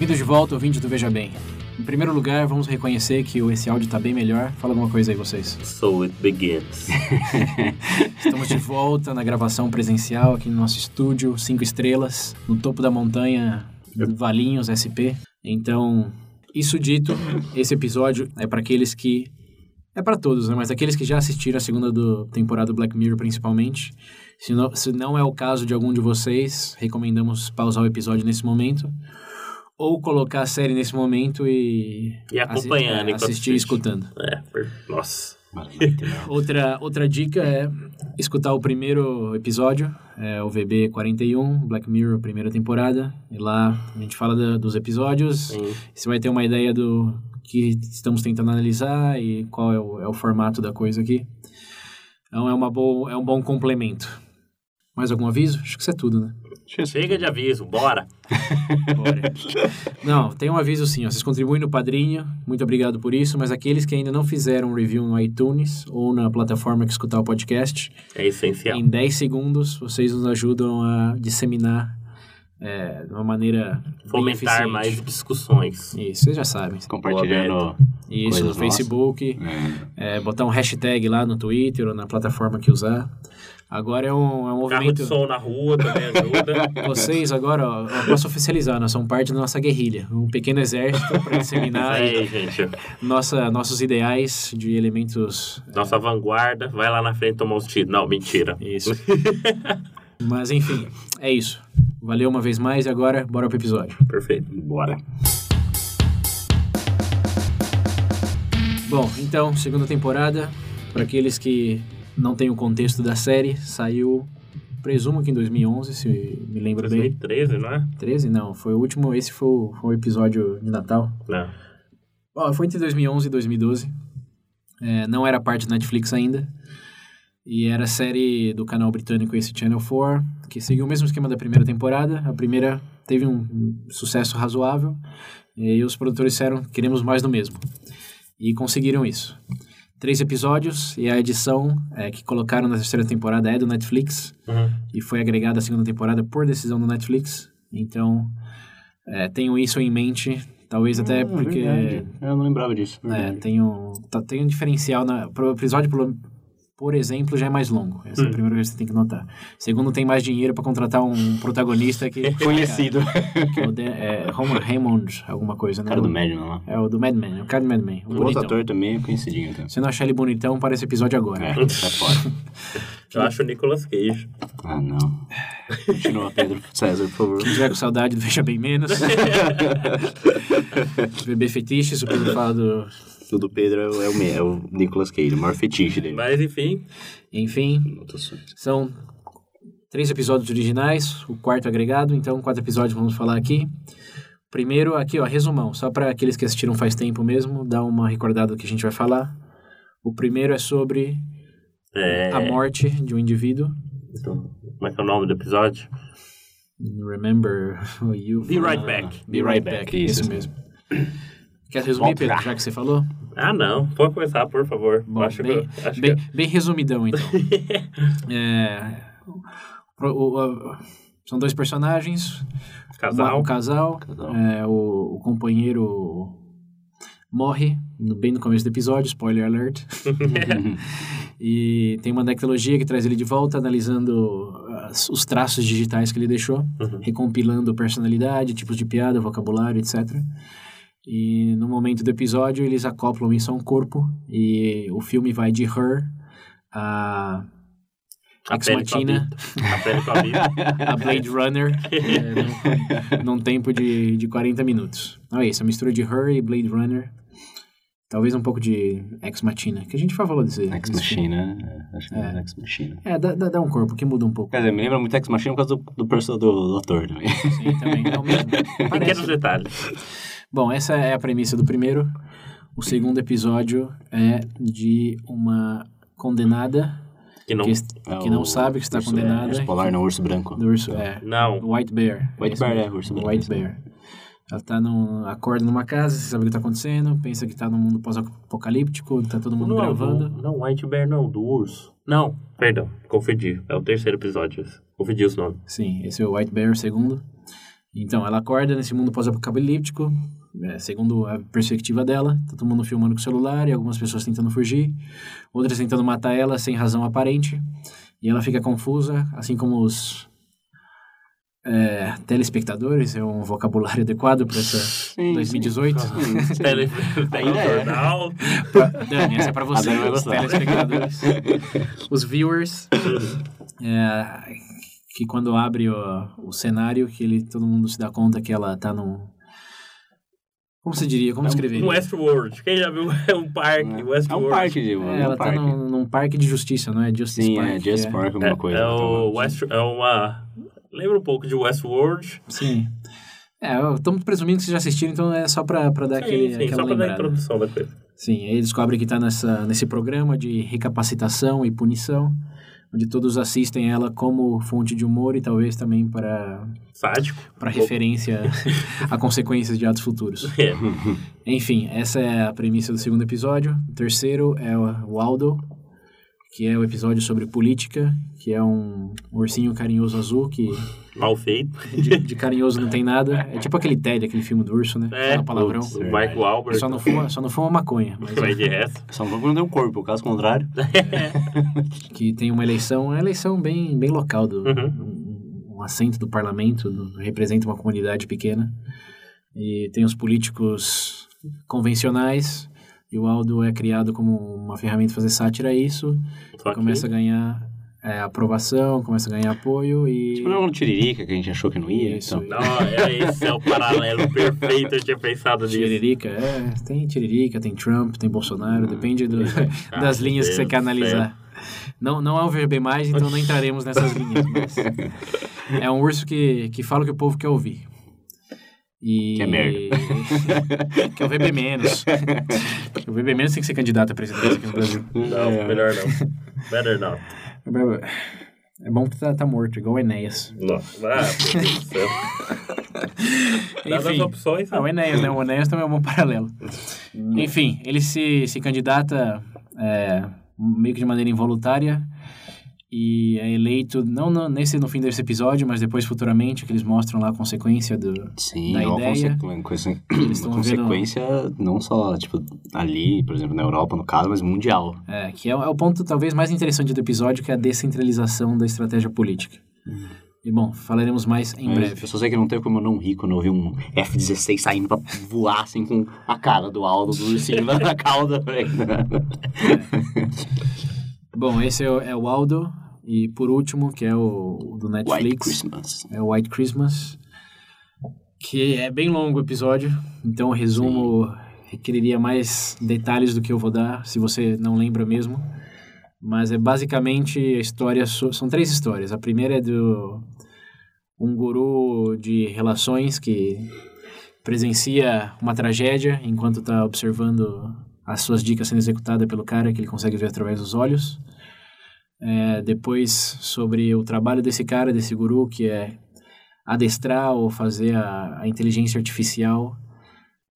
Bem-vindos de volta, ouvinte do Veja Bem. Em primeiro lugar, vamos reconhecer que esse áudio está bem melhor. Fala alguma coisa aí, vocês. So it begins. Estamos de volta na gravação presencial aqui no nosso estúdio, cinco estrelas, no topo da montanha, Valinhos SP. Então, isso dito, esse episódio é para aqueles que é para todos, né? Mas aqueles que já assistiram a segunda do, temporada do Black Mirror, principalmente. Se não, se não é o caso de algum de vocês, recomendamos pausar o episódio nesse momento. Ou colocar a série nesse momento e... E acompanhando assi é, assistir e escutando. É, por... nossa. outra, outra dica é escutar o primeiro episódio, é o VB41, Black Mirror, primeira temporada. E lá a gente fala da, dos episódios. Sim. Você vai ter uma ideia do que estamos tentando analisar e qual é o, é o formato da coisa aqui. Então é, uma boa, é um bom complemento. Mais algum aviso? Acho que isso é tudo, né? Chega de aviso, bora! bora. Não, tem um aviso sim. Ó, vocês contribuem no Padrinho, muito obrigado por isso, mas aqueles que ainda não fizeram um review no iTunes ou na plataforma que escutar o podcast... É essencial. Em 10 segundos, vocês nos ajudam a disseminar é, de uma maneira fomentar mais discussões. Isso, vocês já sabem. Compartilhando. Isso, no Facebook. É. É, botar um hashtag lá no Twitter ou na plataforma que usar. Agora é um, é um movimento. Carro de som na rua também ajuda. Vocês agora, ó, eu posso oficializar, nós somos parte da nossa guerrilha. Um pequeno exército para disseminar aí, gente. Nossa, nossos ideais de elementos. Nossa vanguarda, vai lá na frente tomar os tiros. Não, mentira. Isso. Mas enfim, é isso. Valeu uma vez mais e agora bora pro episódio. Perfeito. Bora. Bom, então, segunda temporada. Para aqueles que não têm o contexto da série, saiu, presumo que em 2011, se me lembro 2013, bem. 2013, não é? 13, não. Foi o último, esse foi o, foi o episódio de Natal. Não. Bom, foi entre 2011 e 2012. É, não era parte da Netflix ainda. E era série do canal britânico esse Channel 4, que seguiu o mesmo esquema da primeira temporada. A primeira teve um sucesso razoável, e os produtores disseram, queremos mais do mesmo. E conseguiram isso. Três episódios, e a edição é, que colocaram na terceira temporada é do Netflix, uhum. e foi agregada à segunda temporada por decisão do Netflix. Então, é, tenham isso em mente, Talvez até hum, porque. Verdade. Eu não lembrava disso. É, tem um, tá, tem um diferencial. Na, pro episódio, por exemplo, já é mais longo. Essa hum. é a hum. primeira coisa que você tem que notar. Segundo, tem mais dinheiro para contratar um protagonista que... É conhecido. que é o de, é, Homer Hammond, alguma coisa, né? cara do Mad Men lá. É o do Mad Men, o cara do Mad Men. O, o outro ator também é conhecidinho. Então. Se não achar ele bonitão, para esse episódio agora. É, tá fora. Eu acho o Nicolas Cage. Ah, não. Continua, Pedro César, por favor. Quem tiver com saudade, veja bem menos. Bebê fetiches, o Pedro fala do o do Pedro é o, é o Nicolas Cage, o maior fetiche dele. Mas enfim. Enfim. São três episódios originais, o quarto agregado, então quatro episódios vamos falar aqui. Primeiro, aqui, ó, resumão, só para aqueles que assistiram faz tempo mesmo, dar uma recordada do que a gente vai falar. O primeiro é sobre é... a morte de um indivíduo. Então, como é que é o nome do episódio? Remember you. Be right back. Be right back, isso, isso mesmo. Quer resumir, Pedro, já que você falou? Ah, não. Pode começar, por favor. Bom, acho bem, que, acho bem, que... bem resumidão, então. é, o, o, o, são dois personagens. Casal. Um, um casal. casal. É, o, companheiro morre bem no começo do episódio, spoiler alert. e tem uma tecnologia que traz ele de volta, analisando as, os traços digitais que ele deixou, uhum. recompilando personalidade, tipos de piada, vocabulário, etc. E no momento do episódio eles acoplam isso a um corpo e o filme vai de Her a Ex Machina, a, a Blade Runner, é, num, num, tempo de, de 40 minutos. Então é isso, a mistura de Her e Blade Runner. Talvez um pouco de Ex Machina, que a gente falou desse. Ex. Machina. é, Acho que é Ex Machina. É, dá, dá, um corpo que muda um pouco. Quer dizer, me lembra muito Ex Machina por causa do, do personagem do, do ator também. Sim, também. É o mesmo. Pequenos detalhes. Bom, essa é a premissa do primeiro. O segundo episódio é de uma condenada Que não... que, É que não sabe que está urso- condenada. Urso polar, não, urso branco. do urso, é, Não. White Bear. White Esse Bear, é, urso branco. White Bear. Ela tá num, acorda numa casa, você sabe o que tá acontecendo, pensa que tá num mundo pós-apocalíptico, tá todo mundo Não, gravando. do- não, White Bear não, do urso. Não, perdão, confundi. É o terceiro episódio. Confundi os nomes. Sim, esse é o White Bear, o segundo. Então, ela acorda nesse mundo pós-apocalíptico, é, segundo a perspectiva dela. Tá todo mundo filmando com o celular e algumas pessoas tentando fugir, outras tentando matar ela sem razão aparente. E ela fica confusa, assim como os é, telespectadores, é um vocabulário adequado para essa sim. 2018. Tele... Um Ainda é. Dani, essa é pra você, os telespectadores. os viewers. é, que quando abre o, o cenário, que ele, todo mundo se dá conta que ela tá num... Como você diria? Como escrever? Um Westworld. Quem já viu? É um parque. É Westworld. um parque de. É, um ela parque. tá num, num parque de justiça, não é? Justice Sim, Park. é Just é. Park, alguma É, coisa. é o West... É uma... Lembra um pouco de Westworld. Sim. É, estamos presumindo que vocês já assistiram, então é só pra, pra dar Sim, aquele, sim, aquela só pra dar a lembrada. introdução da coisa. Sim, aí descobre que está nessa, nesse programa de recapacitação e punição, onde todos assistem ela como fonte de humor e talvez também para, Sádico. para referência a consequências de atos futuros. É. Enfim, essa é a premissa do segundo episódio. O terceiro é o Aldo, que é o episódio sobre política, que é um ursinho carinhoso azul que Mal feito. de, de carinhoso não tem nada. É tipo aquele Ted, aquele filme do urso, né? É, Fala palavrão. putz. O Mark Wahlberg. Só não fuma, só não fuma maconha. Mas Vai de resto. Só não não tem um corpo, caso contrário. que tem uma eleição, uma eleição bem, bem local, do, Uhum. um, um assento do parlamento, do- representa uma comunidade pequena. E tem os políticos convencionais, e o Aldo é criado como uma ferramenta de fazer sátira a isso, começa a ganhar é, aprovação, começa a ganhar apoio e... Tipo, não é um Tiririca que a gente achou que não ia. Isso, então. Não, é, esse é o paralelo perfeito. Eu tinha pensado nisso. Tiririca, é, tem Tiririca, tem Trump, tem Bolsonaro, depende do- Ah, das linhas que você Deus quer analisar. Não, não é um VB mais, então não entraremos nessas linhas. Mas é um urso que, que fala o que o povo quer ouvir. E... Que é merda. que é o VB menos. O VB menos tem que ser candidato a presidência aqui no Brasil. Não, melhor não. Better not. É bom que tá, tá morto, igual o Enéas. Não. Ah, meu Deus do céu. Dadas as Enfim. opções, Ah, o Enéas, né? O Enéas também é um bom paralelo. Enfim, ele se, se candidata é, meio que de maneira involuntária e é eleito, não no, nesse, no fim desse episódio, mas depois futuramente, que eles mostram lá a consequência do... Sim, da é ideia. consequ... coisa- Eles uma tão vendo- consequência não só, tipo, ali, por exemplo, na Europa, no caso, mas mundial. É, que é, o- é o ponto talvez mais interessante do episódio, que é a descentralização da estratégia política. E bom, falaremos mais em Mas breve. Eu só sei que não tem como eu não rir quando eu vi um F-16 saindo pra voar, assim, com a cara do Aldo, do ursinho na na cauda. velho. Bom, esse é o, é o Aldo, e por último, que é o, o do White Netflix. Christmas. é o White Christmas, que é bem longo o episódio, então o resumo requeriria mais detalhes do que eu vou dar, se você não lembra mesmo. Mas é basicamente a história, são três histórias. A primeira é do um guru de relações que presencia uma tragédia enquanto está observando as suas dicas sendo executadas pelo cara que ele consegue ver através dos olhos. É, depois sobre o trabalho desse cara, desse guru, que é adestrar ou fazer a, a inteligência artificial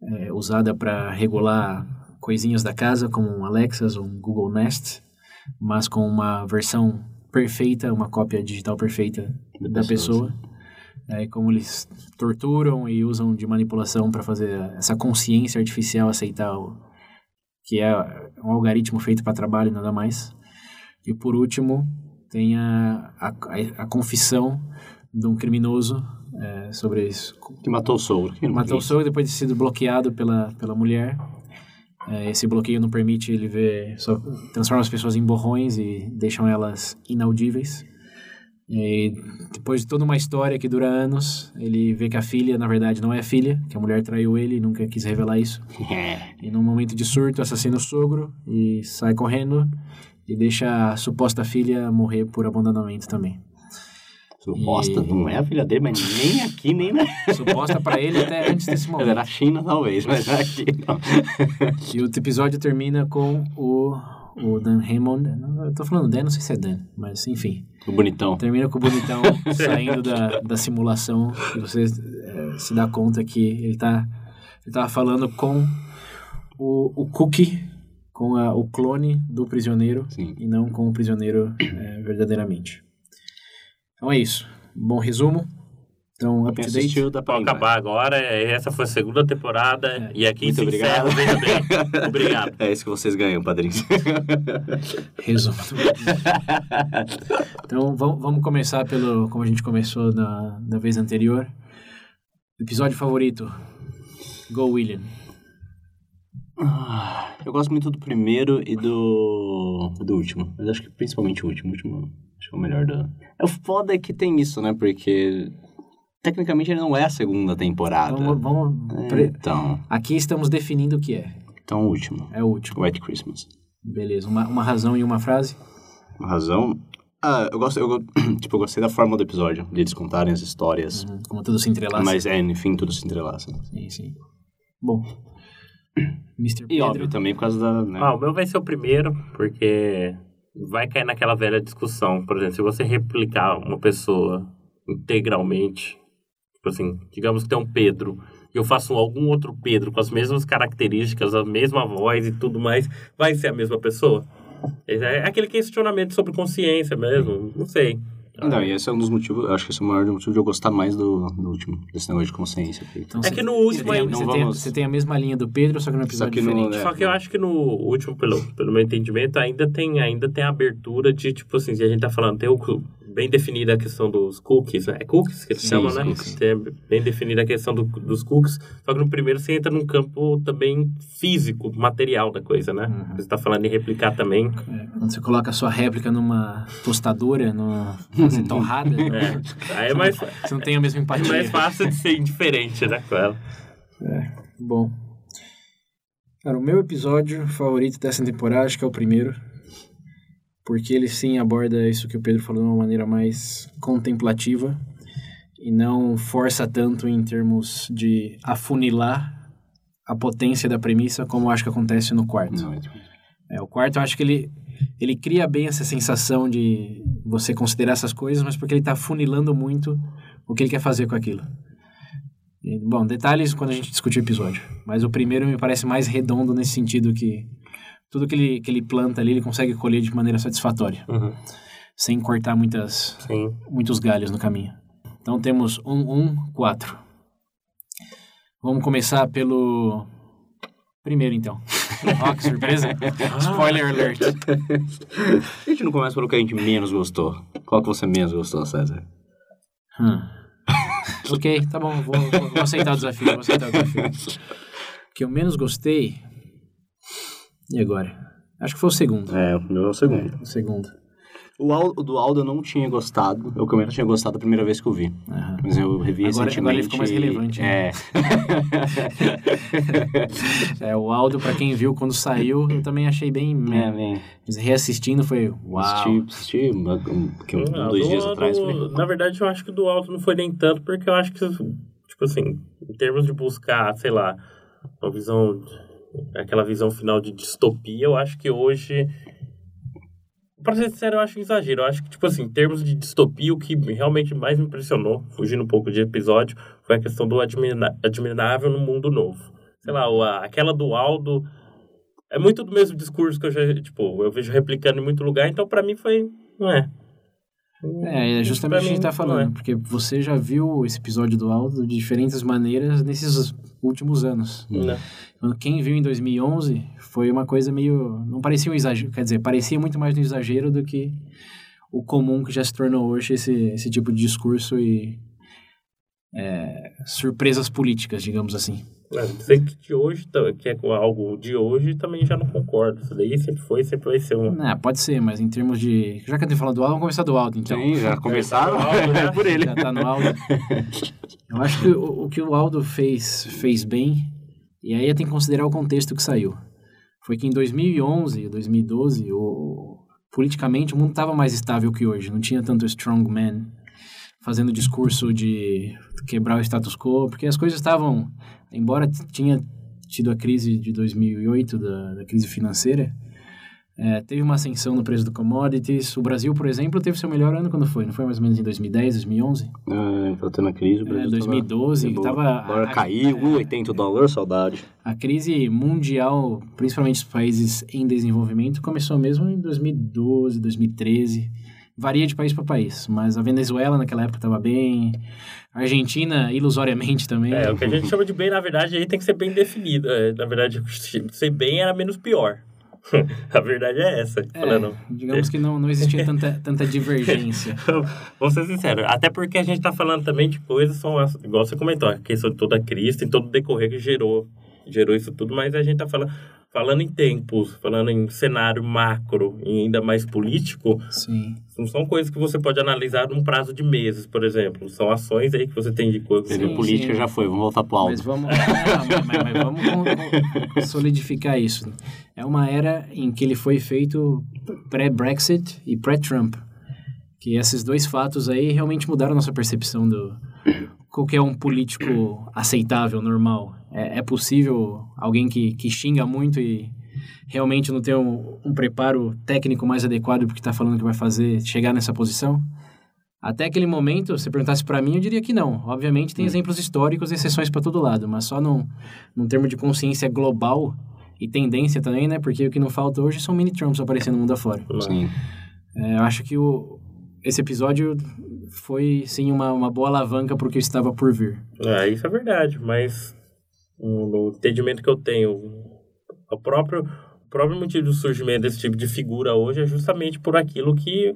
é, usada para regular coisinhas da casa, como um Alexas ou um Google Nest, mas com uma versão perfeita, uma cópia digital perfeita da pessoa. É, como eles torturam e usam de manipulação para fazer essa consciência artificial aceitar o, que é um algoritmo feito para trabalho e nada mais. E por último, tem a, a, a confissão de um criminoso é, sobre isso. Que matou o sogro. Não Matou o sogro depois de ter sido bloqueado pela, pela mulher. É, esse bloqueio não permite ele ver, só transforma as pessoas em borrões e deixam elas inaudíveis. E depois de toda uma história que dura anos, ele vê que a filha, na verdade, não é a filha, que a mulher traiu ele e nunca quis revelar isso. E num momento de surto, assassina o sogro e sai correndo e deixa a suposta filha morrer por abandonamento também. Suposta, E- não é a filha dele, mas nem aqui, nem na... Suposta pra ele até antes desse é momento. na China, talvez, mas é aqui, não. E o episódio termina com o, o Dan Hammond. Eu tô falando Dan, não sei se é Dan, mas enfim. O bonitão. Termina com o bonitão saindo da, da simulação e você eh, se dá conta que ele tá ele tava falando com o, o Cookie, com a- o clone do prisioneiro Sim. e não com o prisioneiro eh, verdadeiramente. Então é isso. Bom resumo. Então, up to date. assistiu, dá pra acabar agora. é, Essa foi a segunda temporada. É. E aqui Muito se encerra obrigado. o verdadeiro. Obrigado. É isso que vocês ganham, padrinhos. Resumo. então vamos, vamos começar pelo como a gente começou na, na vez anterior. Episódio favorito. Go William. Ah, Eu gosto muito do primeiro e do, do último. Mas acho que principalmente o último. O último acho que é o melhor do. É o foda é que tem isso, né? Porque tecnicamente ele não é a segunda temporada. Vamos, vamos É, pre- Então, Aqui estamos definindo o que é. então o último. É o último. White Christmas. Beleza. Uma, uma razão e uma frase. Uma razão. Ah, eu gosto, eu, tipo, eu gostei da forma do episódio, de eles contarem as histórias. Uhum, Como tudo se entrelaça. Mas é, enfim, tudo se entrelaça. Sim, sim. Bom. Mr. E Pedro. óbvio, também por causa da. Né? Ah, o meu vai ser o primeiro, porque vai cair naquela velha discussão. Por exemplo, se você replicar uma pessoa integralmente, tipo assim, digamos que tem um Pedro, e eu faço algum outro Pedro com as mesmas características, a mesma voz e tudo mais, vai ser a mesma pessoa? É aquele questionamento sobre consciência mesmo, não sei. Não, e esse é um dos motivos, eu acho que esse é o maior motivo de eu gostar mais do, do último, desse negócio de consciência. porque- Então, É que no último você, tem, ainda- você, Não tem, vamos- você tem a mesma linha do Pedro, só que no episódio que no- diferente. é. Só que eu acho que no último, pelo, pelo meu entendimento, ainda tem, ainda tem a abertura de, tipo assim, se a gente tá falando, tem o, bem definida a questão dos cookies, né? É cookies que eles Sim, chamam, né? cookies. Tem bem definida a questão do- dos cookies, só que no primeiro você entra num campo também físico, material da coisa, né? Uhum. Você tá falando em replicar também. É, quando você coloca a sua réplica numa tostadora, numa fazer torrada, É, aí é mais, você não tem a mesma é empatia. mais fácil de ser indiferente, né, com ela. Bom. Cara, o meu episódio favorito dessa temporada, acho que é o primeiro. Porque ele sim aborda isso que o Pedro falou de uma maneira mais contemplativa. E não força tanto em termos de afunilar a potência da premissa, como eu acho que acontece no quarto. Não, é tipo- É, o quarto, eu acho que ele, ele cria bem essa sensação de você considerar essas coisas, mas porque ele está funilando muito o que ele quer fazer com aquilo. E, bom, detalhes quando a gente discutir o episódio. Mas o primeiro me parece mais redondo nesse sentido que tudo que ele, que ele planta ali, ele consegue colher de maneira satisfatória, Uhum. sem cortar muitas, Sim. muitos galhos no caminho. Então temos um, um, quatro. Vamos começar pelo primeiro, então. Ó, que surpresa. Spoiler alert. A gente não começa pelo que a gente menos gostou. Qual que você menos gostou, César? Hum. ok, tá bom, vou, vou- vou aceitar o desafio, vou aceitar o desafio. O que eu menos gostei... E agora? Acho que foi o segundo. É, o meu é o segundo. O segundo. O, Al- o do Aldo eu não tinha gostado. Eu também não tinha gostado a primeira vez que eu vi. Aham. Mas eu revi Agora- recentemente. agora ele ficou mais relevante, né? É. É, o áudio, pra quem viu quando saiu, eu também achei bem... é, bem. Mas Reassistindo foi... Uau! Assisti, assisti uma- um, que um, Ah, dois do- dias atrás. do- falei, na verdade, eu acho que do alto não foi nem tanto, porque eu acho que, tipo assim, em termos de buscar, sei lá, uma visão, aquela visão final de distopia, eu acho que hoje. Pra ser sincero, eu acho um exagero. Eu acho que, tipo assim, em termos de distopia, o que realmente mais me impressionou, fugindo um pouco de episódio, foi a questão do admirável no mundo novo. Sei lá, aquela do Aldo. É muito do mesmo discurso que eu já, tipo, eu vejo replicando em muito lugar, então pra mim foi. Não é. É, é justamente o que a gente tá falando, não é. porque você já viu esse episódio do Aldo de diferentes maneiras nesses últimos anos. Né? Quando Quem viu em 2011 foi uma coisa meio... Não parecia um exagero, quer dizer, parecia muito mais um exagero do que o comum que já se tornou hoje esse, esse tipo de discurso e é, surpresas políticas, digamos assim. Dizer que de hoje, tá- que é algo de hoje, também já não concordo. Isso daí sempre foi, sempre vai ser um. É, pode ser, mas em termos de. Já que eu tenho falado do Aldo, vamos começar do Aldo, então. Sim, já começaram Aldo, né? é por ele. Já tá no Aldo. Eu acho que o, o que o Aldo fez, fez bem, e aí tem que considerar o contexto que saiu. Foi que em 2011, 2012, o, politicamente o mundo estava mais estável que hoje. Não tinha tanto strongman fazendo discurso de quebrar o status quo, porque as coisas estavam, embora tinha tido a crise de 2008, da, da crise financeira, é, teve uma ascensão no preço do commodities. O Brasil, por exemplo, teve seu melhor ano quando foi? Não foi mais ou menos em 2010, 2011? Ah, tá tendo a crise, o É, Brasil 2012, que tava... tava... Agora a- caiu, 1,80 o dólar, saudade. A crise mundial, principalmente os países em desenvolvimento, começou mesmo em 2012, 2013. Varia de país para país, mas a Venezuela naquela época estava bem. A Argentina, ilusoriamente também. É, o que a gente chama de bem, na verdade, aí tem que ser bem definido. É, na verdade, ser bem era menos pior. a verdade é essa. É, Falando. digamos que não, não existia tanta, tanta divergência. Vou ser sincero, até porque a gente tá falando também de coisas, são igual você comentou, a questão de toda a crise, tem todo o decorrer que gerou, gerou isso tudo, mas a gente tá falando, falando em tempos, falando em cenário macro e ainda mais político, Sim. não são coisas que você pode analisar num prazo de meses, por exemplo. São ações aí que você tem de coisas. Teve Sim, política, sim. já foi, vamos voltar pro Mas alto. vamos, não, mas, mas vamos com- solidificar isso. É uma era em que ele foi feito pré-Brexit e pré-Trump. Que esses dois fatos aí realmente mudaram a nossa percepção do qualquer um político aceitável, normal. É, é possível alguém que, que xinga muito e realmente não tem um, um preparo técnico mais adequado porque está falando que vai fazer chegar nessa posição? Até aquele momento, se perguntasse para mim, eu diria que não. Obviamente tem exemplos históricos e exceções para todo lado, mas só num, num termo de consciência global e tendência também, né? Porque o que não falta hoje são mini-Trumps aparecendo no mundo afora. Sim. É, eu acho que o, esse episódio foi, sim, uma, uma boa alavanca para o que estava por vir. É, isso é verdade, mas hum, no entendimento que eu tenho, o próprio, o próprio motivo do surgimento desse tipo de figura hoje é justamente por aquilo que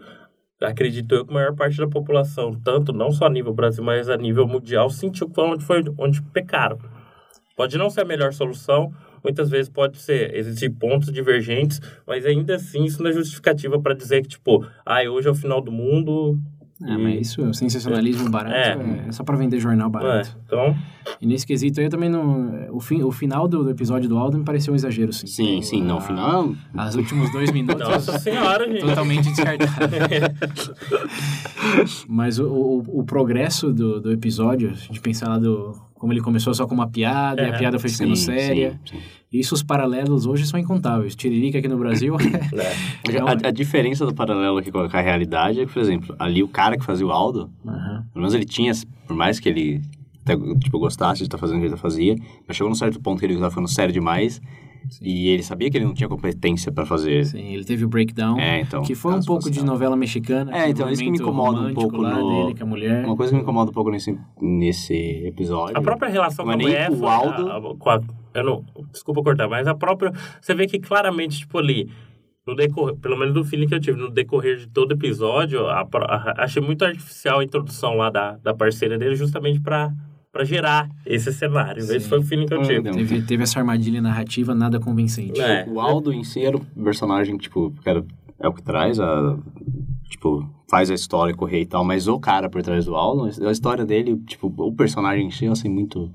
acredito eu que a maior parte da população, tanto não só a nível Brasil, mas a nível mundial, sentiu onde, foi onde pecaram. Pode não ser a melhor solução, muitas vezes pode ser existir pontos divergentes, mas ainda assim isso não é justificativa para dizer que, tipo, ah, hoje é o final do mundo. Ah, e- mas isso, o sensacionalismo barato, É. é, é só para vender jornal É, barato. então, E nesse quesito aí eu também não... O, fim, o final do, do episódio do Aldo me pareceu um exagero, sim. Sim, sim, não, Ah, final... Os últimos dois minutos... nossa senhora, gente. Totalmente descartável. Mas o, o, o progresso do, do episódio, se a gente pensar lá do... Como ele começou só com uma piada, e a É. piada foi ficando Sim, séria. sim, sim. Isso, os paralelos hoje são incontáveis. Tiririca aqui no Brasil... É. É um- A, a diferença do paralelo aqui com a, realidade é que, por exemplo, ali o cara que fazia o Aldo, Aham. pelo menos ele tinha, por mais que ele até, tipo, gostasse de estar fazendo o que ele fazia, mas chegou num certo ponto que ele estava ficando sério demais e ele sabia que ele não tinha competência para fazer. Sim, ele teve o breakdown, É, então. que foi um pouco de novela mexicana. É, então, isso que me incomoda um pouco lá no- dele com a mulher. Uma coisa que me incomoda um pouco nesse, nesse episódio. A própria relação com é a mulher o. Aldo. a- a- com a- eu não, desculpa cortar, mas a própria... Você vê que claramente, tipo ali, no decorrer, pelo menos do feeling que eu tive, no decorrer de todo episódio, a, achei muito artificial a introdução lá da, da parceira dele, justamente pra, pra gerar esse cenário. Sim. Esse foi o feeling que eu tive. Teve, teve essa armadilha narrativa nada convincente. É. O Aldo em si era o personagem, tipo, que era, é o que traz a. Tipo, faz a história correr e tal, mas o cara por trás do Aldo, a história dele, tipo, o personagem em si, eu assim, muito.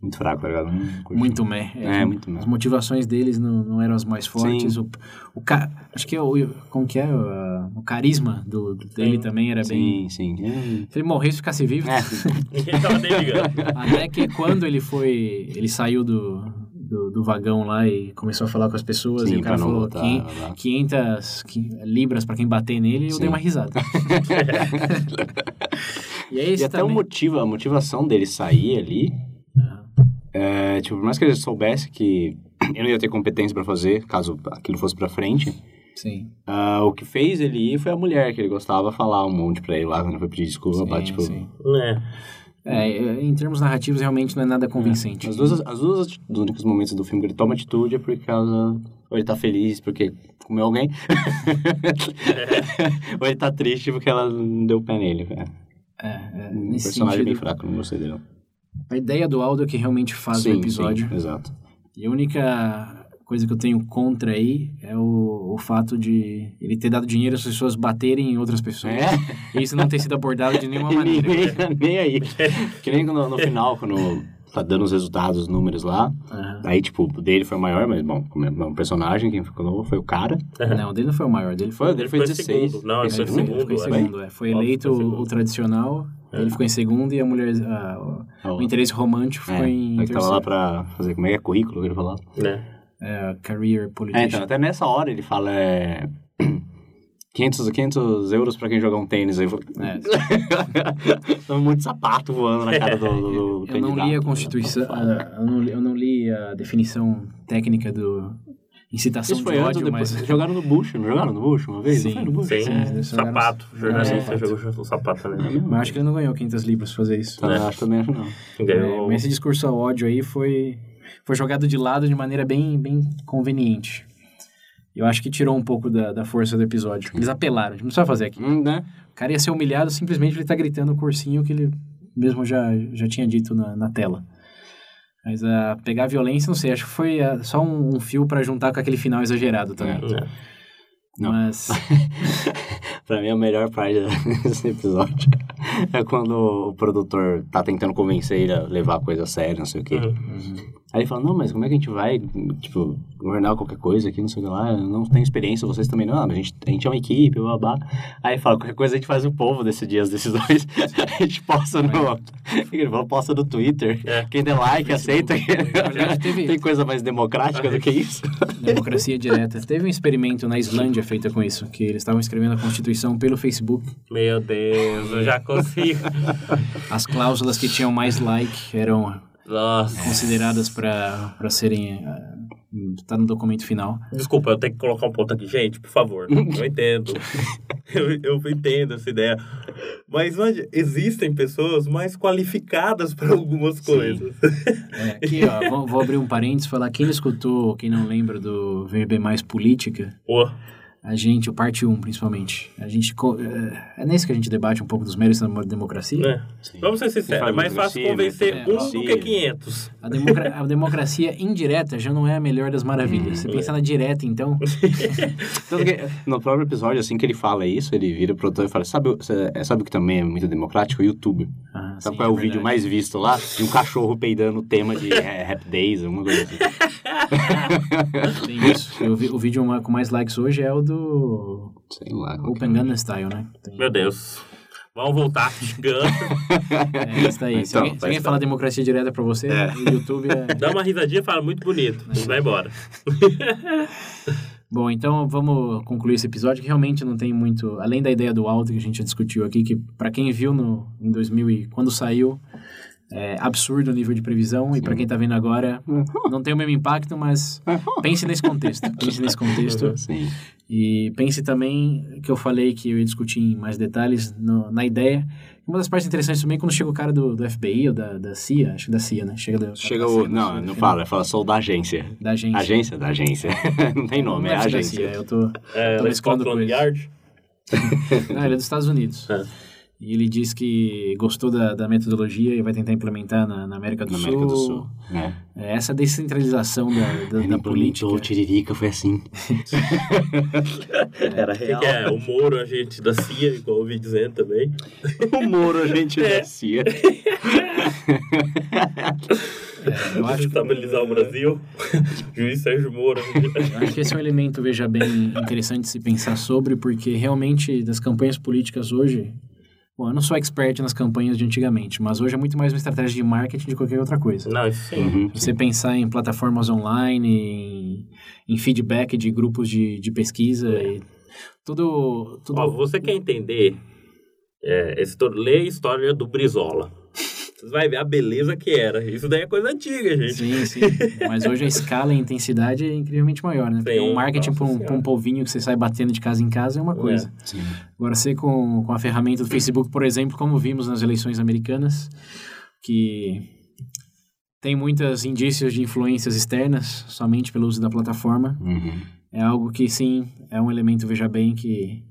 Muito fraco, tá ligado? Muito meh. É, muito meh. As motivações deles não, não eram as mais fortes. Sim. O, o ca... Acho que é o. Como que é? O, o carisma do, do- dele Sim. também era bem. Sim, sim. Se ele morresse e ficasse vivo. É. Ninguém tava nem ligando. Até que quando ele foi. Ele saiu do, do, do vagão lá e começou a falar com as pessoas, Sim, e o cara falou voltar, "Quin- lá. 500 qui- libras pra quem bater nele, eu Sim. dei uma risada. e é E esse até o motivo, a motivação dele sair ali, é, tipo, por mais que ele soubesse que eu não ia ter competência pra fazer, caso aquilo fosse pra frente, Sim. ah, o que fez ele ir foi a mulher que ele gostava falar um monte pra ele lá quando ele foi pedir desculpa, Sim, tipo... sim. É. É, em termos narrativos, realmente não é nada convincente. As duas, as duas os únicos momentos do filme que ele toma atitude é por causa. Ou ele tá feliz porque comeu alguém. ou ele tá triste porque ela não deu pé nele. É. É, é, Um nesse personagem bem sentido, fraco, não gostei dele. A ideia do Aldo é que realmente faz sim, o episódio. Sim, exato. E a única coisa que eu tenho contra aí é o, o fato de ele ter dado dinheiro às pessoas baterem em outras pessoas. É? E isso não ter sido abordado de nenhuma maneira. nem, nem aí. que nem no, no final, quando tá dando os resultados, os números lá. Aham. Aí, tipo, o dele foi maior, mas, bom, é um personagem, quem ficou novo foi o cara. Não, o dele não foi o maior, o dele foi, Foi, o dele foi Foi 16. segundo. Não, ele foi segundo. ficou em acho. segundo, é. Foi Óbvio eleito foi o, segundo. o tradicional, ele ficou em segundo e a mulher, a- o- Ah, o interesse romântico É, ficou em ele tava lá pra fazer, como é que é, currículo que ele falava. Né? É, career É, politician. então, até nessa hora ele fala, é... 500, 500 euros pra quem jogar um tênis. Aí eu É. De sapato voando na cara do, do, do Eu não li a. Constituição, a- eu, não li, eu não li a definição técnica do incitação Isso de foi antes ou ódio, depois? mas... Jogaram no Bush, não jogaram no Bush uma vez? Sim, no Bush? Sim, Sim, jogaram- sapato. Jornalista sapato. jogou o sapato também. Mas acho que ele não ganhou 500 libras pra fazer isso. Tá, Acho também acho não. É, mas esse discurso ao ódio aí foi, foi jogado de lado de maneira bem, bem conveniente. Eu acho que tirou um pouco da, da força do episódio. Eles apelaram, não precisa fazer aqui. Hum, né? O cara ia ser humilhado simplesmente ele estar gritando o cursinho que ele mesmo já, já tinha dito na, na tela. Mas a pegar a violência, não sei, acho que foi ah, só um, um fio pra juntar com aquele final exagerado também. É. Não. Mas Pra mim, a melhor parte desse episódio é quando o produtor tá tentando convencer ele a levar a coisa a sério, não sei o quê. Uhum. Aí ele fala, não, mas como é que a gente vai, tipo, governar qualquer coisa aqui, não sei o que lá, eu não tenho experiência, vocês também não, ah, mas a gente, a gente é uma equipe, blá, blá. blá. Aí ele fala, qualquer coisa a gente faz o povo decidir as decisões, a gente posta no, ele falou, posta no Twitter, É. quem der like, aceita, teve- tem coisa mais democrática do que isso? democracia direta. Teve um experimento na Islândia feito com isso, que eles estavam escrevendo a Constituição pelo Facebook. Meu Deus, eu já As cláusulas que tinham mais like eram Nossa. consideradas para serem ah, tá no documento final. Desculpa, eu tenho que colocar um ponto aqui. Gente, por favor. Eu entendo. Eu, eu entendo essa ideia. Mas existem pessoas mais qualificadas para algumas coisas. É, aqui, ó, vou, vou abrir um parênteses e falar, quem não escutou, quem não lembra do VB Mais Política, Pô, a gente, o parte 1 principalmente, a gente, é, é nesse que a gente debate um pouco dos méritos da democracia. né? Vamos ser sinceros, é mais fácil convencer É, um do que 500. A, democra- a democracia indireta já não é a melhor das maravilhas. Você pensa na direta, então, no próprio episódio, assim que ele fala isso, ele vira pro produtor e fala, sabe, é, sabe o que também é muito democrático? O YouTube. ah, Sabe sim, qual é o verdade. vídeo mais visto lá? De um cachorro peidando o tema de é, Rap Days, alguma coisa assim. Tem isso. O, vídeo com mais likes hoje é o do Sei lá. é. Open Gangnam Style, né? Tem- Meu Deus. Vamos voltar. Gigante. É, esse daí. Se Então, alguém, se alguém falar democracia direta pra você, o YouTube é... Dá uma risadinha e fala muito bonito. E vai embora. Bom, então vamos concluir esse episódio que realmente não tem muito, além da ideia do alto que a gente já discutiu aqui, que pra quem viu no em 2000 e quando saiu, é absurdo o nível de previsão e pra quem tá vendo agora, não tem o mesmo impacto, mas pense nesse contexto, pense nesse contexto Sim. E pense também que eu falei que eu ia discutir em mais detalhes no- na ideia. Uma das partes interessantes também é quando chega o cara do, do FBI ou da, da CIA, acho que da CIA, né? Chega, do, Chega da o... CIA, Não, não fala, fala sou da agência. Da agência. Agência da agência. não tem nome, é deve ser da agência. CIA, eu tô, É, tô da mesclando Scotland. Yard. Não, ele é dos Estados Unidos. É. E ele diz que gostou da, da metodologia e vai tentar implementar na, na América do Na Sul. América do Sul. É. É, Essa descentralização da, da, Ele da política. o Tiririca, foi assim. Era O que, que é? O Moro, agente da CIA, igual eu ouvi dizendo também. O Moro, a gente É. descia. É, eu, acho, que- Estabilizar o Brasil. Juiz Sérgio Moro. eu acho que esse é um elemento, veja bem, interessante de se pensar sobre, porque realmente das campanhas políticas hoje. Bom, eu não sou expert nas campanhas de antigamente, mas hoje é muito mais uma estratégia de marketing de qualquer outra coisa. Não, isso sim. Uhum. Você pensar em plataformas online, em, em feedback de grupos de, de pesquisa, e tudo. tudo Ó, você quer entender é, esse lê a história do Brizola. Você vai ver a beleza que era. Isso daí é coisa antiga, gente. Sim, sim. Mas hoje a escala e a intensidade é incrivelmente maior, né? Porque Sim, o marketing nossa para um, pra um povinho que você sai batendo de casa em casa é uma coisa. Sim. Agora, você com, com a ferramenta do Facebook, por exemplo, como vimos nas eleições americanas, que tem muitos indícios de influências externas somente pelo uso da plataforma, Uhum. é algo que, sim, é um elemento, veja bem, que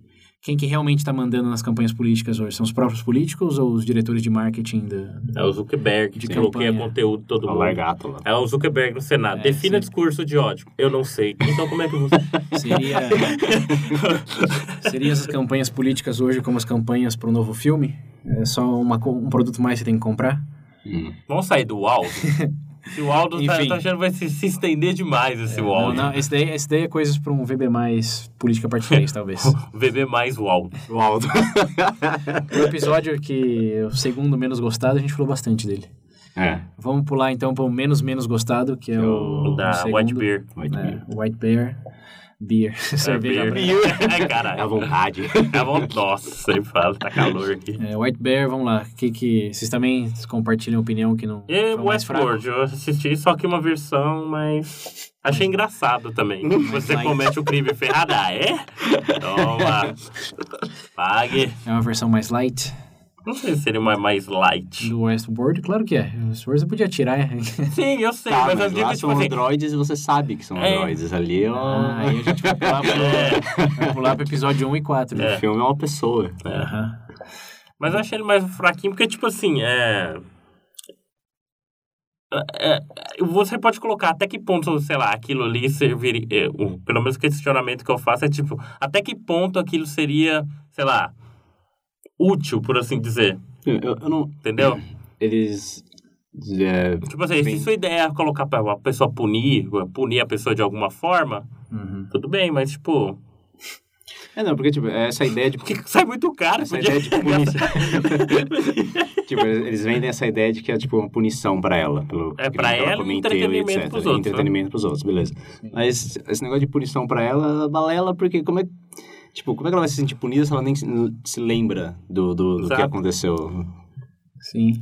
quem que realmente está mandando nas campanhas políticas hoje? São os próprios políticos ou os diretores de marketing da... É o Zuckerberg De que bloqueia conteúdo todo O mundo. largato lá. É o Zuckerberg no Senado. É, Defina sim. discurso de ódio. Eu não sei. Então como é que você... Seria... Seria essas campanhas políticas hoje como as campanhas para o novo filme? É só uma, um produto mais que você tem que comprar? Hum. Vamos sair do Aldo? Se o Aldo tá, tá achando que vai se, se estender demais esse Não, Aldo. não, esse daí, esse daí é coisas para um VB mais política parte 3, talvez. VB mais o Aldo. O episódio que o segundo menos gostado, a gente falou bastante dele. é. Vamos pular então para o menos menos gostado, que é o, Da o segundo. White Bear. White É, Bear. White Bear. Beer. Cerveja É, beer. Ai, É a caralho. vontade. É bom... Nossa, sempre fala, tá calor aqui. É, White Bear, vamos lá. Que que vocês também compartilham a opinião que não E fraco? Westworld, eu assisti só que uma versão, mas achei engraçado também. Você comete o crime ferrado, ah, é? Toma. Pague. É uma versão mais light Não sei se seria uma mais light. do Westworld? Claro que é. O Westworld você podia tirar. é. Sim, eu sei, Tá, mas, mas eu digo, lá tipo são assim... androides e você sabe que são É. androides. Ali ó, Ah, aí a gente vai pular pro, vai pular pro episódio 1 e 4. É. o filme é uma pessoa. Aham. Mas eu achei ele mais fraquinho, porque, tipo assim, é... é- é- Você pode colocar até que ponto, sei lá, aquilo ali serviria. é, o- pelo menos o questionamento que eu faço é tipo, até que ponto aquilo seria, sei lá, útil, por assim dizer. Eu, eu não... Entendeu? Eles... É, Tipo assim, Sim. se sua ideia é colocar pra uma pessoa punir, punir a pessoa de alguma forma, Uhum. tudo bem, mas tipo. é, não, porque, tipo, essa ideia de... Porque sai muito caro. Essa podia- ideia de punição. tipo, eles vendem essa ideia de que é, tipo, uma punição pra ela. Pelo É, pra que ela e entretenimento etc. pros outros, né? Entretenimento pros outros, beleza. Mas esse negócio de punição pra ela, balela, porque como é... Tipo, como é que ela vai se sentir punida se ela nem se, lembra do, do, do que aconteceu? Sim.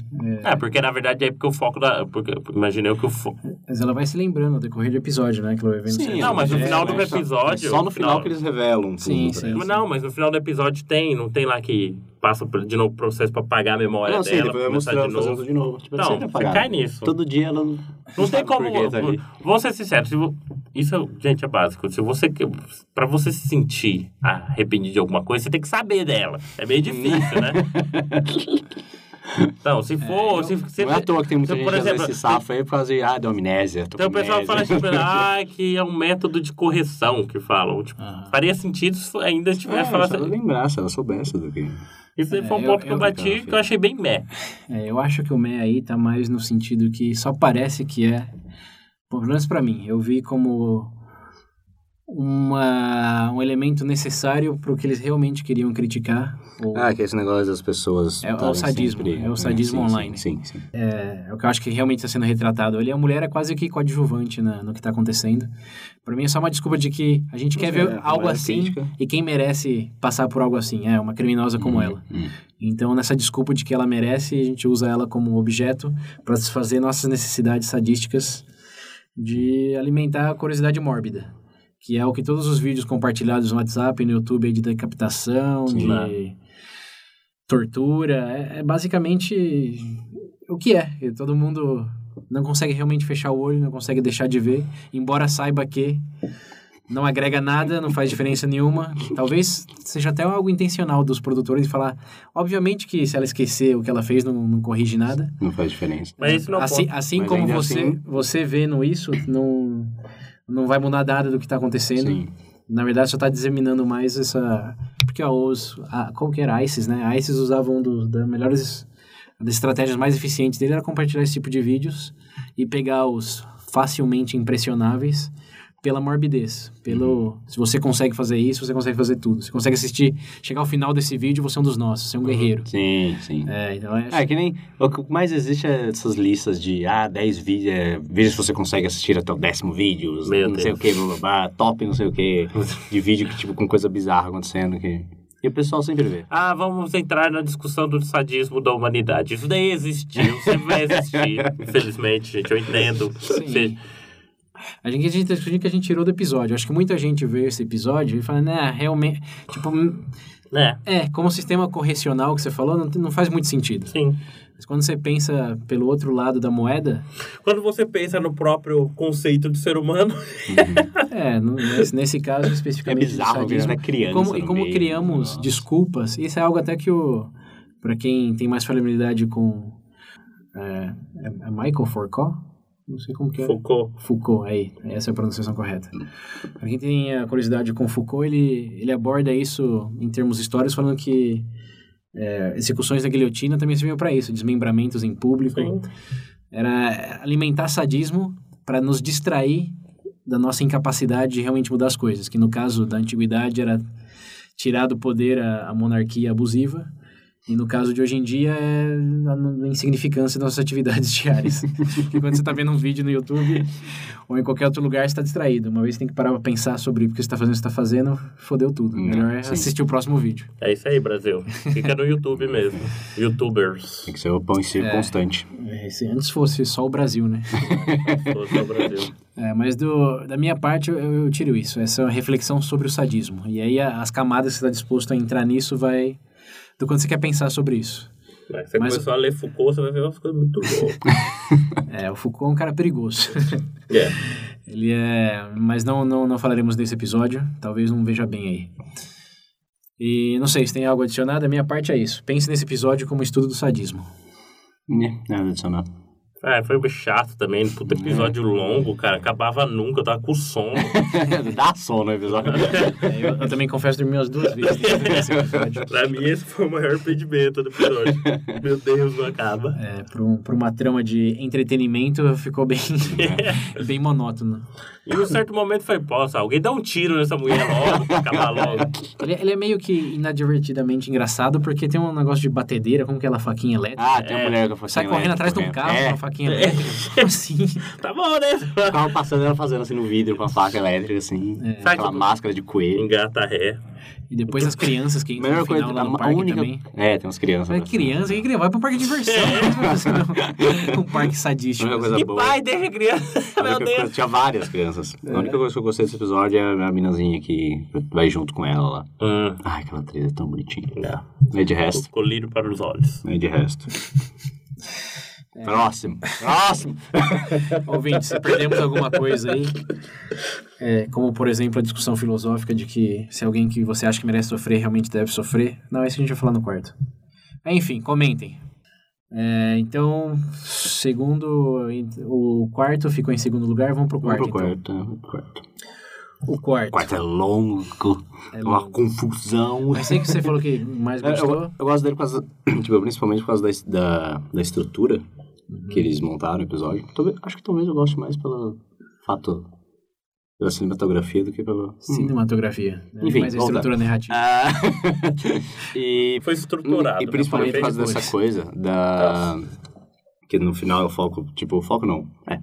é. É, porque na verdade é porque o foco da. Porque, imaginei que o foco. Mas ela vai se lembrando no decorrer do episódio, né? Que ela vai vendo Sim. Não, mas no É, final do mas- episódio. Só no final, final que eles revelam tudo Sim, pra sim. Mas Não, mas no final do episódio tem, não tem lá que passa de novo o processo pra pagar a memória Não, sim, dela, depois vai mostrar de novo. de novo. Tipo, Não, sempre você cai nisso. Todo dia ela não, Não tem como. por que tá ali. Vamos ser sinceros, se vo- isso, gente, é básico. Se você, pra você se sentir arrependido de alguma coisa, você tem que saber dela. É meio difícil, né? Então, se for. se, se, Não é à toa que tem muita se, gente por exemplo, esse safo aí por causa de, ah, de amnésia. Então o pessoal fala tipo, ah, que é um método de correção que falam. Tipo, Aham. faria sentido se ainda É, tivesse só falado. ela lembrar, se ela soubesse do que... Isso aí foi um É, ponto eu- que eu eu- bati cara, que eu achei bem meh. É, eu acho que o Mé aí tá mais no sentido que só parece que é, pelo menos pra mim, eu vi como uma, um elemento necessário pro que eles realmente queriam criticar. ou- Ah, que esse negócio das pessoas... É o estarem sadismo, sempre- é o sadismo sim, online. Sim, sim. sim. É o que eu acho que realmente está sendo retratado ali. A mulher é quase que coadjuvante na, no que está acontecendo. Para mim é só uma desculpa de que a gente quer ver é, algo é assim crítica. e quem merece passar por algo assim é uma criminosa como ela. Hum. Então, nessa desculpa de que ela merece, a gente usa ela como objeto para satisfazer nossas necessidades sadísticas de alimentar a curiosidade mórbida. Que é o que todos os vídeos compartilhados no WhatsApp e no YouTube aí de decapitação, Sim. de Né. tortura. É, é basicamente o que é. E todo mundo não consegue realmente fechar o olho, não consegue deixar de ver, embora saiba que não agrega nada, não faz diferença nenhuma. Talvez seja até algo intencional dos produtores de falar. Obviamente que se ela esquecer o que ela fez, não, não corrige nada. Não faz diferença. Mas isso não assim assim Mas como você, assim- você vendo isso, não, não vai mudar nada do que está acontecendo. Sim. Na verdade, só está disseminando mais essa... Porque, ó, os... A, qual que era? A ISIS, né? A ISIS usava um dos das melhores... Das estratégias mais eficientes dele era compartilhar esse tipo de vídeos e pegar os facilmente impressionáveis pela morbidez. Pelo... Se você consegue fazer isso, você consegue fazer tudo. Você consegue assistir... Chegar ao final desse vídeo, você é um dos nossos. Você é um guerreiro. Sim, sim. É, então... É, É, que nem. O que mais existe é essas listas de, ah, 10 vídeos. É, veja se você consegue assistir até o décimo vídeo. Meu não sei o Deus. que, blá, blá, blá, top, não sei o que. De vídeo que, tipo, com coisa bizarra acontecendo. Que... E o pessoal sempre vê. Ah, vamos entrar na discussão do sadismo da humanidade. Isso daí existiu, sempre vai existir. Infelizmente, gente, eu entendo. Sim. A gente, a gente, a gente, a gente tirou do episódio. Acho que muita gente vê esse episódio e fala, né, realmente. Tipo, É, é, como sistema correcional que você falou, não, não faz muito sentido. sim. Mas quando você pensa pelo outro lado da moeda, Quando você pensa no próprio conceito de ser humano, é, no- nesse, nesse caso É especificamente. do bizarro, sadismo, a criança. E como, e como meio. criamos Nossa. desculpas, isso é algo até que o. Pra quem tem mais familiaridade com. É, é, é Michael Foucault? Não sei como que é. Foucault. Foucault, aí, essa é a pronunciação correta. Pra quem tem a curiosidade com Foucault, ele, ele aborda isso em termos históricos, falando que é, execuções na guilhotina também serviam para isso, desmembramentos em público. Sim. Era alimentar sadismo para nos distrair da nossa incapacidade de realmente mudar as coisas, que no caso da antiguidade era tirar do poder a, a monarquia abusiva, e no caso de hoje em dia é a insignificância das nossas atividades diárias. Porque quando você está vendo um vídeo no YouTube ou em qualquer outro lugar, você está distraído. Uma vez você tem que parar para pensar sobre o que você está fazendo, o que você está fazendo, fodeu tudo. Hum, Melhor é sim. assistir o próximo vídeo. É isso aí, Brasil. Fica no YouTube mesmo. Youtubers. Tem que ser o pão em circo É. constante. É, se antes fosse só o Brasil, né? Todo no Brasil. É, mas do, da minha parte eu, eu tiro isso, essa reflexão sobre o sadismo. E aí a- as camadas que você está disposto a entrar nisso vai do quanto você quer pensar sobre isso. Mas você Mas- começou a ler Foucault, você vai ver umas coisas muito loucas. É, o Foucault é um cara perigoso. É. Ele é. Mas não, não, não falaremos desse episódio. Talvez não veja bem aí. E não sei se tem algo adicionado. A minha parte é isso. Pense nesse episódio como estudo do sadismo. Né, Nada adicional. Ah, foi chato também. Puta episódio longo, cara. Acabava nunca, eu tava com sono. Dá sono no episódio. É, eu, eu também confesso dormi umas duas vezes pra mim, esse foi o maior impedimento do episódio. Meu Deus, não acaba. É, para um, pra uma trama de entretenimento ficou bem, bem monótono. E em um certo momento foi, poxa, alguém dá um tiro nessa mulher logo, pra acabar logo. Ele, ele é meio que inadvertidamente engraçado porque tem um negócio de batedeira, como que é aquela faquinha elétrica. Ah, tem uma mulher que eu falei Sai correndo atrás de um carro com É, uma faquinha elétrica. Como assim? Tá bom, né? ficava passando ela fazendo assim no vidro com a faca elétrica, assim. Sai Aquela tudo. máscara de coelho. Engata ré. E depois as crianças que entram Melhor no coisa, final lá no a, a parque única. também. É, tem umas crianças. Né? criança, quem que vai pra um parque de diversão? Não, um parque sadístico. A coisa Que boa. pai, deixa a criança. A Meu Deus. coisa- tinha várias crianças. A única coisa que eu gostei desse episódio é a minazinha que vai junto com ela lá. Hum, Ai, aquela atriz é tão bonitinha. não. É de resto. Colírio para os olhos. É de resto. Próximo. Próximo. Ouvinte, se perdemos alguma coisa aí, é, como por exemplo a discussão filosófica de que se alguém que você acha que merece sofrer realmente deve sofrer, não, isso a gente vai falar no quarto. Enfim, comentem. É, então, segundo, o quarto ficou em segundo lugar, vamos pro Vamos quarto. pro então. quarto. né? Vamos quarto. O quarto. O quarto é longo. É uma longo. confusão. Mas sei que você falou que mais É, eu, gostou. eu gosto dele por causa, tipo, principalmente por causa da, da, da estrutura Uhum. que eles montaram no episódio. Talvez, acho que talvez eu goste mais pelo fato pela cinematografia do que pelo... Cinematografia. né? Enfim, mais a volta. estrutura narrativa. Ah, e, Foi estruturado. e né? principalmente por causa depois. dessa coisa da... Que no final é o foco... Tipo, o foco não. É.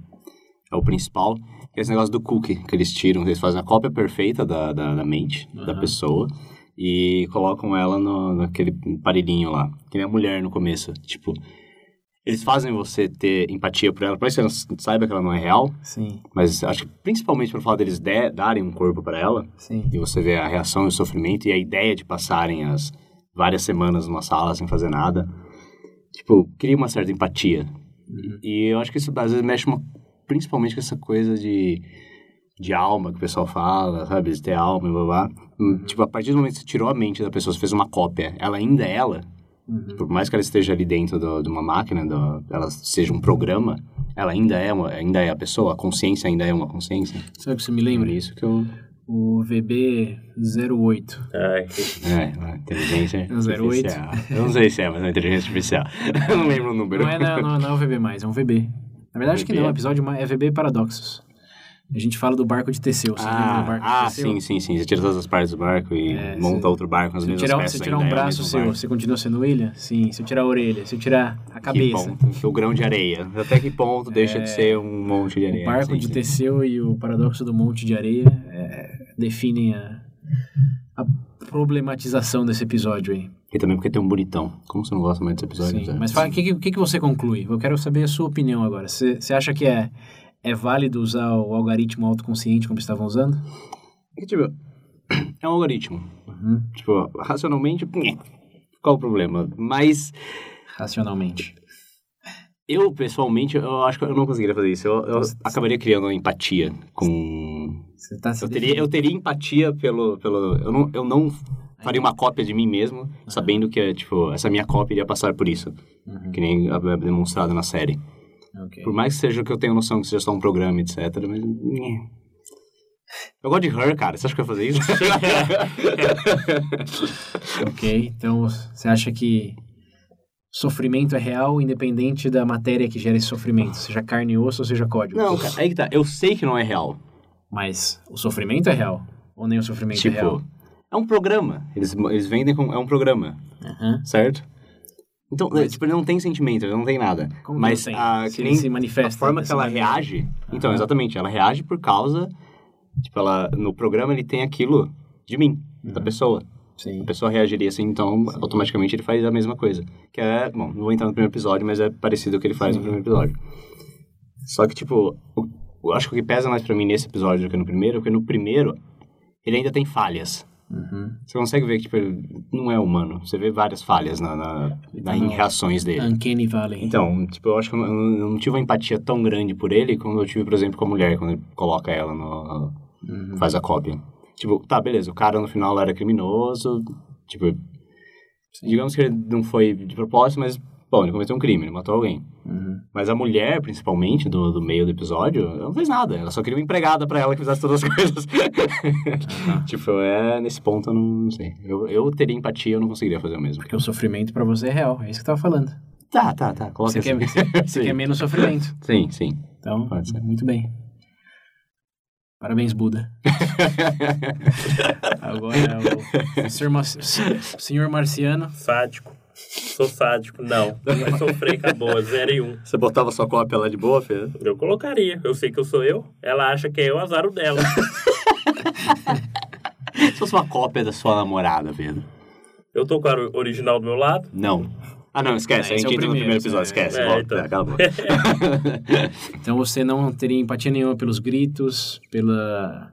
É o principal. que é Esse negócio do cookie que eles tiram. Eles fazem a cópia perfeita da, da, da mente da Aham. pessoa. E colocam ela no, naquele aparelhinho lá. Que nem a mulher no começo. Tipo... Eles fazem você ter empatia por ela. Por mais que você saiba que ela não é real. Sim, Mas acho que principalmente pelo fato deles de- darem um corpo para ela. sim. E você vê a reação e o sofrimento e a ideia de passarem as várias semanas numa sala sem fazer nada. Tipo, cria uma certa empatia. Uhum. E eu acho que isso às vezes mexe uma- principalmente com essa coisa de, de alma que o pessoal fala, sabe? De ter alma e blá blá. Uhum. Tipo, a partir do momento que você tirou a mente da pessoa, você fez uma cópia, ela ainda é ela. Uhum. Por mais que ela esteja ali dentro do- de uma máquina, do- ela seja um programa, ela ainda é, uma, ainda é a pessoa, a consciência ainda é uma consciência. Sabe o que você me lembra? isso que eu... O VB08. Ai, É, inteligência É um 08. artificial. Eu não sei se é, mas é uma inteligência artificial. eu não lembro o número. Não é, não, não, não é o VB mais, é um VB. Na verdade, acho que VB? não, o episódio mais- é VB Paradoxos. A gente fala do barco de Teseu. Você lembra do Ah, barco ah de Teseu? sim, sim, sim. Você tira todas as partes do barco e É, monta se- outro barco nas Se eu mesmas tirar, peças. se eu tirar um é braço mesmo seu, barco. você continua sendo ilha? Sim. Se eu tirar a orelha, se eu tirar a Que cabeça. ponto? O grão de areia. Até que ponto deixa de ser um monte de areia? O barco sim, de sim. Teseu e o paradoxo do monte de areia é, definem a, a problematização desse episódio aí. E também porque tem um bonitão. Como você não gosta mais desse episódio? Sim. Mas o que, que, que que você conclui? Eu quero saber a sua opinião agora. Você acha que é, é válido usar o algoritmo autoconsciente como estavam usando? É que, tipo, é um algoritmo. Uhum. Tipo, racionalmente, qual o problema? Mas Racionalmente. eu, pessoalmente, eu acho que eu não conseguiria fazer isso. Eu, eu acabaria criando empatia com... Você tá se Eu teria, eu teria empatia pelo... pelo eu, não, eu não faria uma cópia de mim mesmo, sabendo que, tipo, essa minha cópia iria passar por isso. Uhum. Que nem é demonstrado na série. Ok. Por mais que seja que eu tenha noção que seja só um programa, etc. Mas. Eu gosto de Her, cara. Você acha que eu ia fazer isso? Ok, então você acha que sofrimento é real independente da matéria que gera esse sofrimento, seja carne e osso ou seja código? não, cara. Aí que tá. Eu sei que não é real. Mas o sofrimento é real? Ou nem o sofrimento tipo, é real? é um programa. Eles, eles vendem como. É um programa, certo? Então, Mas- tipo, ele não tem sentimento, ele não tem nada. Como Mas tem? a, Se que nem se manifesta a forma que ela maneira. reage. Então, Aham. exatamente, ela reage por causa. Tipo, ela, no programa ele tem aquilo de mim, da Uhum. pessoa. Sim. a pessoa reagiria assim, então automaticamente ele faz a mesma coisa. Que é, bom, não vou entrar no primeiro episódio, mas é parecido ao que ele faz no primeiro episódio. Só que, tipo, o- eu acho que o que pesa mais pra mim nesse episódio do que no primeiro, é porque no primeiro ele ainda tem falhas. Uhum. Você consegue ver que, tipo, ele não é humano. Você vê várias falhas na, na, na- em reações dele. Uncanny Valley. Então, tipo, eu acho que eu não, eu não tive uma empatia tão grande por ele como eu tive, por exemplo, com a mulher, quando ele coloca ela no, Uhum. faz a cópia. Tipo, tá, beleza, o cara no final era criminoso, tipo, digamos que ele não foi de propósito, mas, bom, ele cometeu um crime, ele matou alguém. Uhum. Mas a mulher, principalmente, do, do meio do episódio, ela não fez nada, ela só queria uma empregada pra ela que fizesse todas as coisas. tipo, é, nesse ponto eu não, não sei. Eu, eu teria empatia, eu não conseguiria fazer o mesmo. Porque o sofrimento pra você é real, é isso que eu tava falando. Tá, tá, tá, coloca Você quer, assim. você quer menos sofrimento. Sim, sim. Então, Pode ser. muito bem. Parabéns, Buda. Agora, o, o senhor, senhor Marciano. Sádico. Sou sádico. Não. Eu sofri acabou. Zero e um. Você botava sua cópia lá de boa, Fê? Eu colocaria. Eu sei que eu sou eu. Ela acha que é eu, azar o dela. Se fosse uma cópia da sua namorada, Pedro. Eu tô com a original do meu lado. Não. Ah, não, esquece. Ah, a gente é entra no primeiro episódio, é. esquece. É, Volta, então. cala a boca. Então você não teria empatia nenhuma pelos gritos, pela,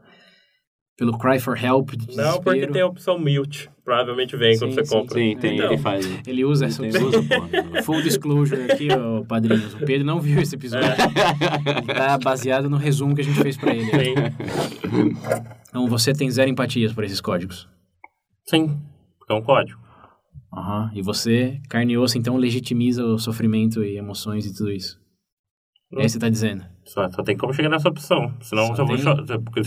pelo cry for help, de Não, porque tem a opção mute. Provavelmente vem quando Sim, você sim, compra. Sim, tem, Então, ele faz. Ele usa essa opção. Full disclosure aqui, ó, padrinhos. O Pedro não viu esse episódio. Ele tá baseado no resumo que a gente fez pra ele. Sim. Então você tem zero empatias por esses códigos. Sim. É um código. Aham. E você, carne e osso, então legitimiza o sofrimento e emoções e tudo isso. É isso que você tá dizendo. Só, só tem como chegar nessa opção. Senão Só eu, vou tem? cho- porque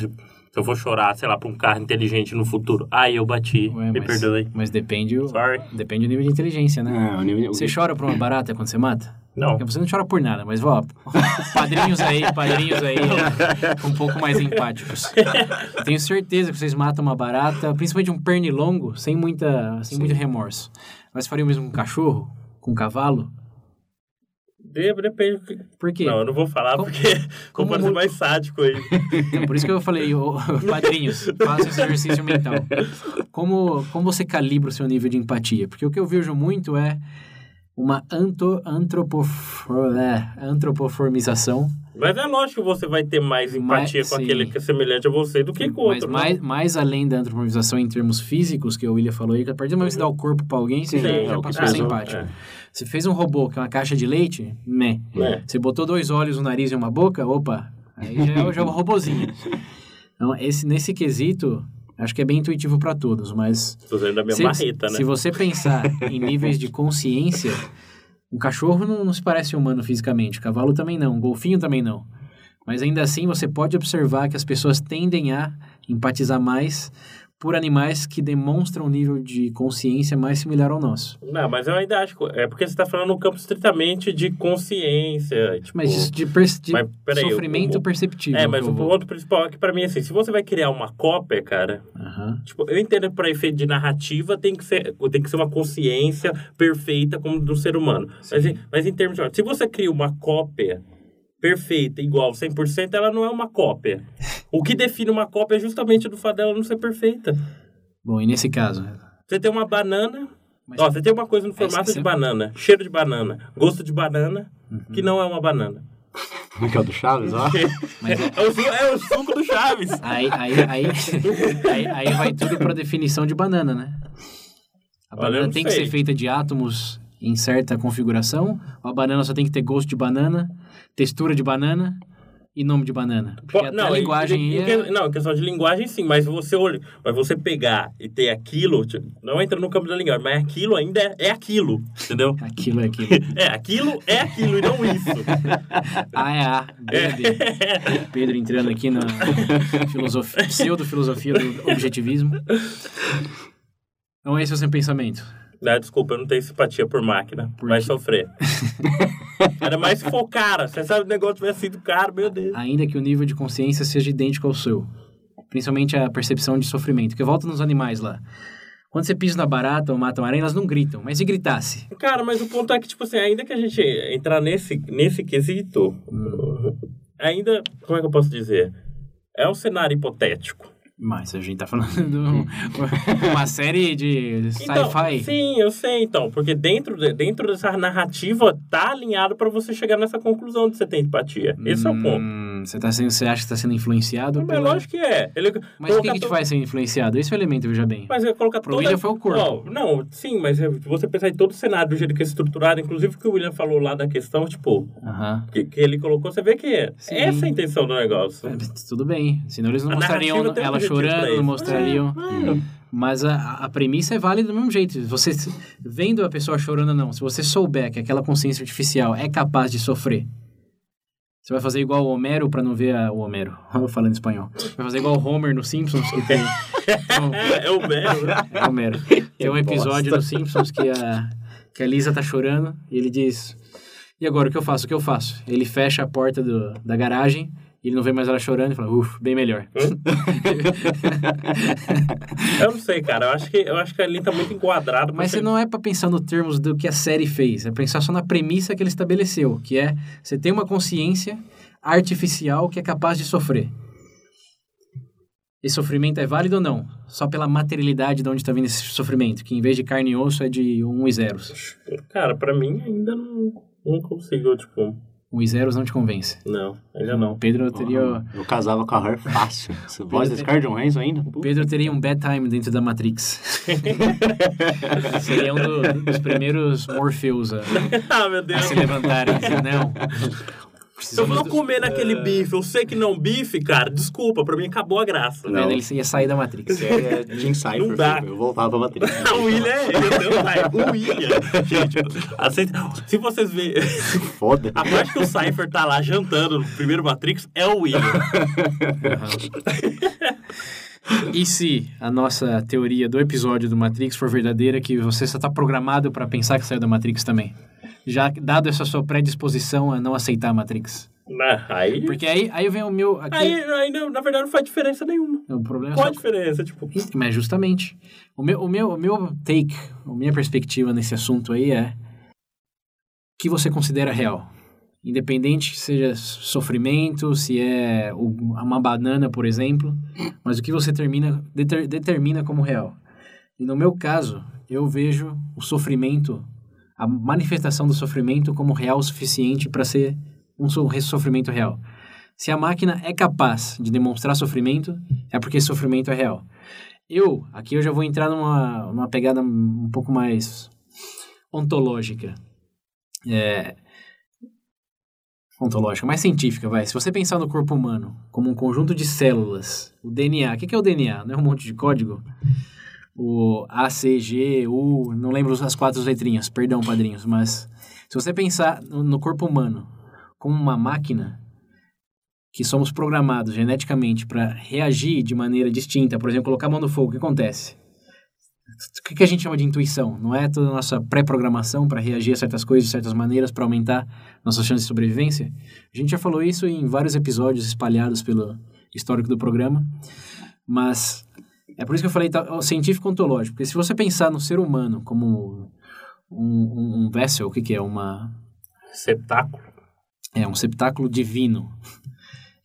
se, eu vou chorar, sei lá, pra um carro inteligente no futuro. Ai, eu bati. Ué, Me mas, perdoe. mas depende, o, Sorry. depende do nível de inteligência, né? Ah, o nível- Você chora por uma barata quando você mata? Não. Porque você não chora por nada, mas ó, padrinhos aí, padrinhos aí, um pouco mais empáticos. Eu tenho certeza que vocês matam uma barata, principalmente um pernilongo, sem muita, sem muito remorso. Mas faria o mesmo com um cachorro, com um cavalo? De- Depende. Por quê? Não, eu não vou falar Como- porque como parecer mu- mais sádico aí. Então, por isso que eu falei, ô, padrinhos, faça esse exercício mental. Como, como você calibra o seu nível de empatia? Porque o que eu vejo muito é uma anto, antropofor, é, antropoformização Mas é lógico que você vai ter mais empatia Mas, com aquele sim. que é semelhante a você do que com o Mas outro. né? mais, mais além da antropoformização em termos físicos, que o William falou aí, que a partir do momento que você dá o corpo pra alguém, você já, Sim, já é o passou a ser empático. é. Você fez um robô, que é uma caixa de leite, né? É. Você botou dois olhos, um nariz e uma boca, opa, aí já é, o- já é robozinho. Então, esse, nesse quesito, acho que é bem intuitivo pra todos, mas Tô usando a minha se, marreta, né? se você pensar em níveis de consciência, um cachorro não, não se parece humano fisicamente, o cavalo também não, um golfinho também não. Mas ainda assim, você pode observar que as pessoas tendem a empatizar mais por animais que demonstram um nível de consciência mais similar ao nosso. Não, mas eu ainda acho. que- É porque você tá falando no campo estritamente de consciência. Tipo, Mas isso de, de Mas, peraí, sofrimento o- perceptível. É, mas o ponto principal é que pra mim, assim, se você vai criar uma cópia, cara, tipo, eu entendo que pra efeito de narrativa tem que ser, tem que ser uma consciência perfeita como do ser humano. Mas, em- mas em termos de... Se você cria uma cópia perfeita, igual 100%, ela não é uma cópia. O que define uma cópia é justamente do fato dela não ser perfeita. Bom, e nesse caso? Você tem uma banana... Mas- Ó, você tem uma coisa no Mas formato de banana, cheiro de banana, gosto de banana, Uhum. que não é uma banana. Como é que é o do Chaves, ó? Mas é- É o, é o suco do Chaves. aí, aí, aí, aí, aí vai tudo pra definição de banana, né? A Olha, banana não tem que ser feita de átomos em certa configuração, ou a banana só tem que ter gosto de banana, textura de banana e nome de banana. Porque não, a em- linguagem em é... Não, questão de linguagem sim, mas você olha, mas você pegar e ter aquilo, tipo, não entra no campo da linguagem, mas aquilo ainda é, é aquilo, entendeu? Aquilo é aquilo. É, aquilo é aquilo e não isso. A é A, B é. Pedro entrando aqui na filosofia, pseudo-filosofia do objetivismo. Então esse é o seu pensamento. Não, desculpa, eu não tenho simpatia por máquina. Por vai quê? sofrer. Era mais se for cara. Você sabe o negócio tivesse sido caro, meu Deus. Ainda que o nível de consciência seja idêntico ao seu. Principalmente a percepção de sofrimento. Porque volta nos animais lá. Quando você pisa na barata ou mata uma aranha, elas não gritam. Mas se gritasse? Cara, mas o ponto é que, tipo assim, ainda que a gente entrar nesse, nesse quesito, ainda, como é que eu posso dizer? É um cenário hipotético. Mas a gente tá falando de um- uma série de Então, sci-fi. sim, eu sei, então. Porque dentro, de- dentro dessa narrativa tá alinhado pra você chegar nessa conclusão de você ter empatia. Esse é o ponto. Você, tá sendo, você acha que está sendo influenciado? Mas pela- lógico que é. Ele Mas o que, colocar que te faz ser influenciado? Esse é o elemento, veja bem. Mas eu colocar Pro toda... William foi o corpo. Não, não, sim, mas se você pensar em todo o cenário, do jeito que é estruturado, inclusive o que o William falou lá da questão, tipo, Aham. que, que ele colocou, você vê que é Sim. essa é a intenção do negócio. É, Tudo bem. Senão eles não A mostrariam ela chorando, não mostrariam. É, Mas a, a premissa é válida do mesmo jeito. Você vendo a pessoa chorando ou não, se você souber que aquela consciência artificial é capaz de sofrer, você vai fazer igual o Homero pra não ver a, o Homero. Eu falando espanhol. Vai fazer igual o Homer no Simpsons que tem. Então, É, é o Mero, né? é o Homero. Tem um episódio no Simpsons que a, que a Lisa tá chorando e ele diz: E agora o que eu faço? O que eu faço? Ele fecha a porta do, da garagem. Ele não vê mais ela chorando e fala, uff, bem melhor. Eu não sei, cara. Eu acho que, eu acho que ali tá muito enquadrado. Mas você não é pra pensar no termos do que a série fez, é pensar só na premissa que ele estabeleceu, que é você tem uma consciência artificial que é capaz de sofrer. Esse sofrimento é válido ou não? Só pela materialidade de onde está vindo esse sofrimento, que em vez de carne e osso é de um e zeros. Cara, pra mim ainda não, não consigo, tipo... E zeros não te convence. Não, ainda O não. Pedro teria, Eu casava com a Her fácil. Voz da Scarlett Johansson ainda? o Pedro teria um bad time dentro da Matrix. Seria um do- dos primeiros Morpheus a, ah, meu a Deus. se levantarem. Não. Se eu vou do- comer naquele bife, eu sei que não bife, cara, desculpa, pra mim acabou a graça. Vendo? Ele ia sair da Matrix. É, Jim Cypher. Não dá. Eu voltava pra matriz. o William é ele, eu tenho pai. O William. Gente, aceita. Se vocês verem. Foda. A parte que o Cypher tá lá jantando no primeiro Matrix é o William. E se a nossa teoria do episódio do Matrix for verdadeira, que você só está programado para pensar que saiu da Matrix também? Já dado essa sua predisposição a não aceitar a Matrix. Na- Aí. Porque aí, aí vem o meu. Aqui, Aí, aí, não, na verdade, não faz diferença nenhuma. o problema é Qual só a diferença? Tipo, Isso, Mas justamente. O meu, o, meu, o meu take, a minha perspectiva nesse assunto aí é o que você considera real. Independente que seja sofrimento, se é uma banana, por exemplo, mas o que você termina, deter- determina como real. E no meu caso, eu vejo o sofrimento, a manifestação do sofrimento como real o suficiente para ser um so- sofrimento real. Se a máquina é capaz de demonstrar sofrimento, é porque esse sofrimento é real. Eu, aqui eu já vou entrar numa, numa pegada um pouco mais ontológica. É, ontológica, mais científica, vai. Se você pensar no corpo humano como um conjunto de células, o DNA, o que que é o DNA? Não é um monte de código? O A, C, G, U, não lembro as quatro letrinhas, perdão, padrinhos, mas se você pensar no corpo humano como uma máquina, que somos programados geneticamente para reagir de maneira distinta, por exemplo, colocar a mão no fogo, o que acontece? O que a gente chama de intuição? Não é toda a nossa pré-programação para reagir a certas coisas de certas maneiras para aumentar nossas chances de sobrevivência? A gente já falou isso em vários episódios espalhados pelo histórico do programa, mas é por isso que eu falei tá, científico ontológico, porque se você pensar no ser humano como um, um, um vessel, o que, que é? Uma, receptáculo. é um receptáculo divino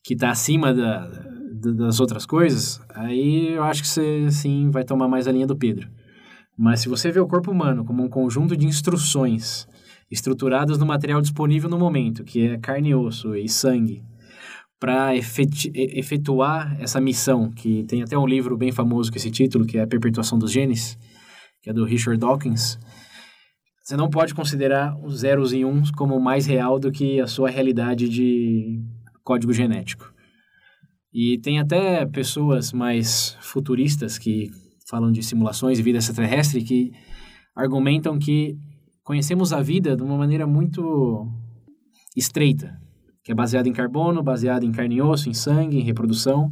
que está acima da, da- das outras coisas, aí eu acho que você sim vai tomar mais a linha do Pedro. Mas se você vê o corpo humano como um conjunto de instruções estruturados no material disponível no momento, que é carne e osso e sangue, para efetuar essa missão, que tem até um livro bem famoso com esse título, que é A Perpetuação dos Genes, que é do Richard Dawkins. Você não pode considerar os zeros e uns como mais real do que a sua realidade de código genético. E tem até pessoas mais futuristas que falam de simulações e vida extraterrestre que argumentam que conhecemos a vida de uma maneira muito estreita, que é baseada em carbono, baseada em carne e osso, em sangue, em reprodução.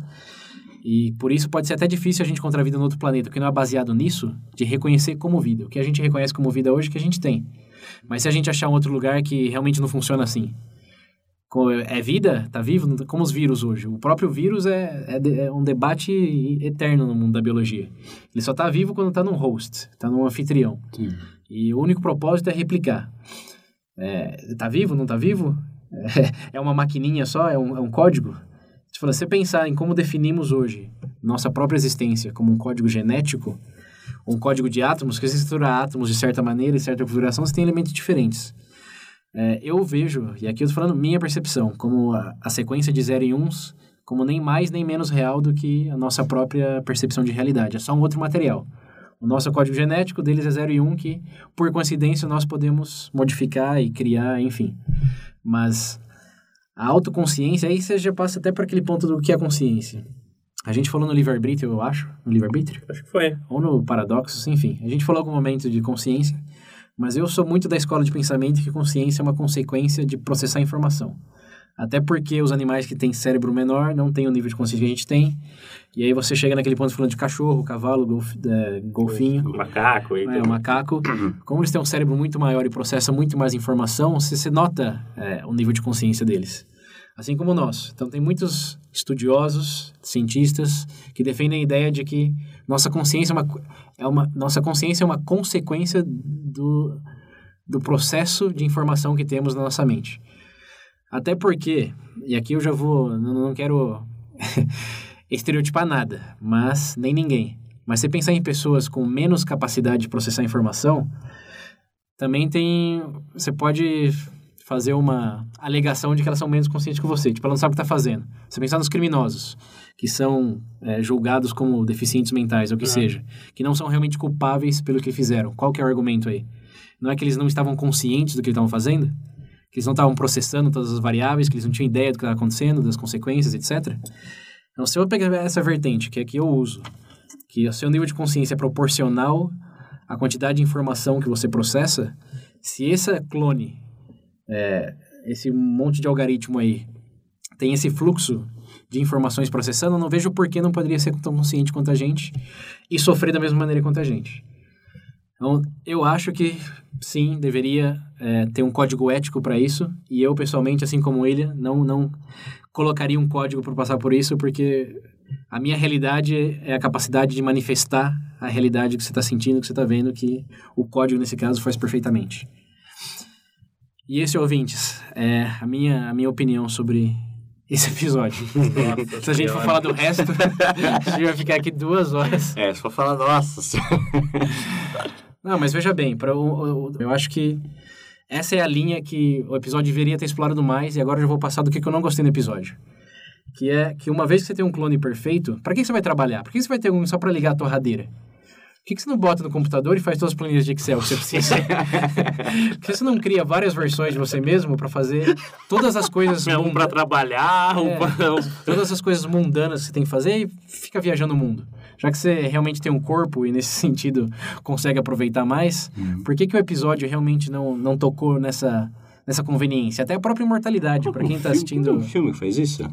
E por isso pode ser até difícil a gente encontrar vida no outro planeta, porque não é baseado nisso, de reconhecer como vida. O que a gente reconhece como vida hoje, é que a gente tem. Mas se a gente achar um outro lugar que realmente não funciona assim, é vida? Tá vivo? Como os vírus hoje. O próprio vírus é, é, é, um debate eterno no mundo da biologia. Ele só tá vivo quando tá num host, tá num anfitrião. Sim. E o único propósito é replicar. É, tá vivo? Não tá vivo? É, uma maquininha só? É um, é um código? Se você pensar em como definimos hoje nossa própria existência como um código genético, um código de átomos, que estrutura átomos de certa maneira e certa configuração, você tem elementos diferentes. É, eu vejo, e aqui eu estou falando minha percepção, como a, a sequência de zero e uns, como nem mais nem menos real do que a nossa própria percepção de realidade. É só um outro material. O nosso código genético deles é 0 e 1, um, que por coincidência nós podemos modificar e criar, enfim. Mas a autoconsciência, aí você já passa até para aquele ponto do que é consciência. A gente falou no livre-arbítrio, eu acho, no livre-arbítrio? Acho que foi. Ou no Paradoxos, enfim. A gente falou algum momento de consciência, mas eu sou muito da escola de pensamento que consciência é uma consequência de processar informação. Até porque os animais que têm cérebro menor não têm o nível de consciência que a gente tem. E aí você chega naquele ponto falando de cachorro, cavalo, golf, é, golfinho. O macaco. É, o macaco. Como eles têm um cérebro muito maior e processam muito mais informação, você, você nota é, o nível de consciência deles. Assim como nós. Então tem muitos estudiosos, cientistas, que defendem a ideia de que nossa consciência é uma, é uma, nossa consciência é uma consequência do, do processo de informação que temos na nossa mente. Até porque, e aqui eu já vou, não, quero estereotipar nada, mas nem ninguém. Mas você pensar em pessoas com menos capacidade de processar informação, também tem, você pode fazer uma alegação de que elas são menos conscientes que você, tipo, ela não sabe o que está fazendo. Você pensar nos criminosos, que são é, julgados como deficientes mentais, ou o que uhum. seja, que não são realmente culpáveis pelo que fizeram. Qual que é o argumento aí? Não é que eles não estavam conscientes do que estavam fazendo? Que eles não estavam processando todas as variáveis, que eles não tinham ideia do que estava acontecendo, das consequências, etc. Então, se eu pegar essa vertente, que é que eu uso, que o seu nível de consciência é proporcional à quantidade de informação que você processa, se esse clone, é, esse monte de algoritmo aí, tem esse fluxo de informações processando, eu não vejo por que não poderia ser tão consciente quanto a gente e sofrer da mesma maneira quanto a gente. Então, eu acho que sim, deveria é, ter um código ético para isso. E eu, pessoalmente, assim como ele, não, não colocaria um código para passar por isso, porque a minha realidade é a capacidade de manifestar a realidade que você está sentindo, que você está vendo, que o código, nesse caso, faz perfeitamente. E esse, ouvintes, é a minha, a minha opinião sobre esse episódio. Nossa, se a gente for falar do resto, a gente vai ficar aqui duas horas. É, se for falar, nossa. Não, mas veja bem, pra, eu, eu acho que essa é a linha que o episódio deveria ter explorado mais e agora eu já vou passar do que eu não gostei no episódio. Que é que uma vez que você tem um clone perfeito, para que você vai trabalhar? Por que você vai ter um só para ligar a torradeira? Por que, que você não bota no computador e faz todas as planilhas de Excel que você precisa? Por que você não cria várias versões de você mesmo para fazer todas as coisas... Um para trabalhar, é, um Todas as coisas mundanas que você tem que fazer e fica viajando o mundo já que você realmente tem um corpo e nesse sentido consegue aproveitar mais, uhum. por que, que o episódio realmente não, não tocou nessa, nessa conveniência? Até a própria imortalidade, para quem está assistindo. Tem um filme que faz isso?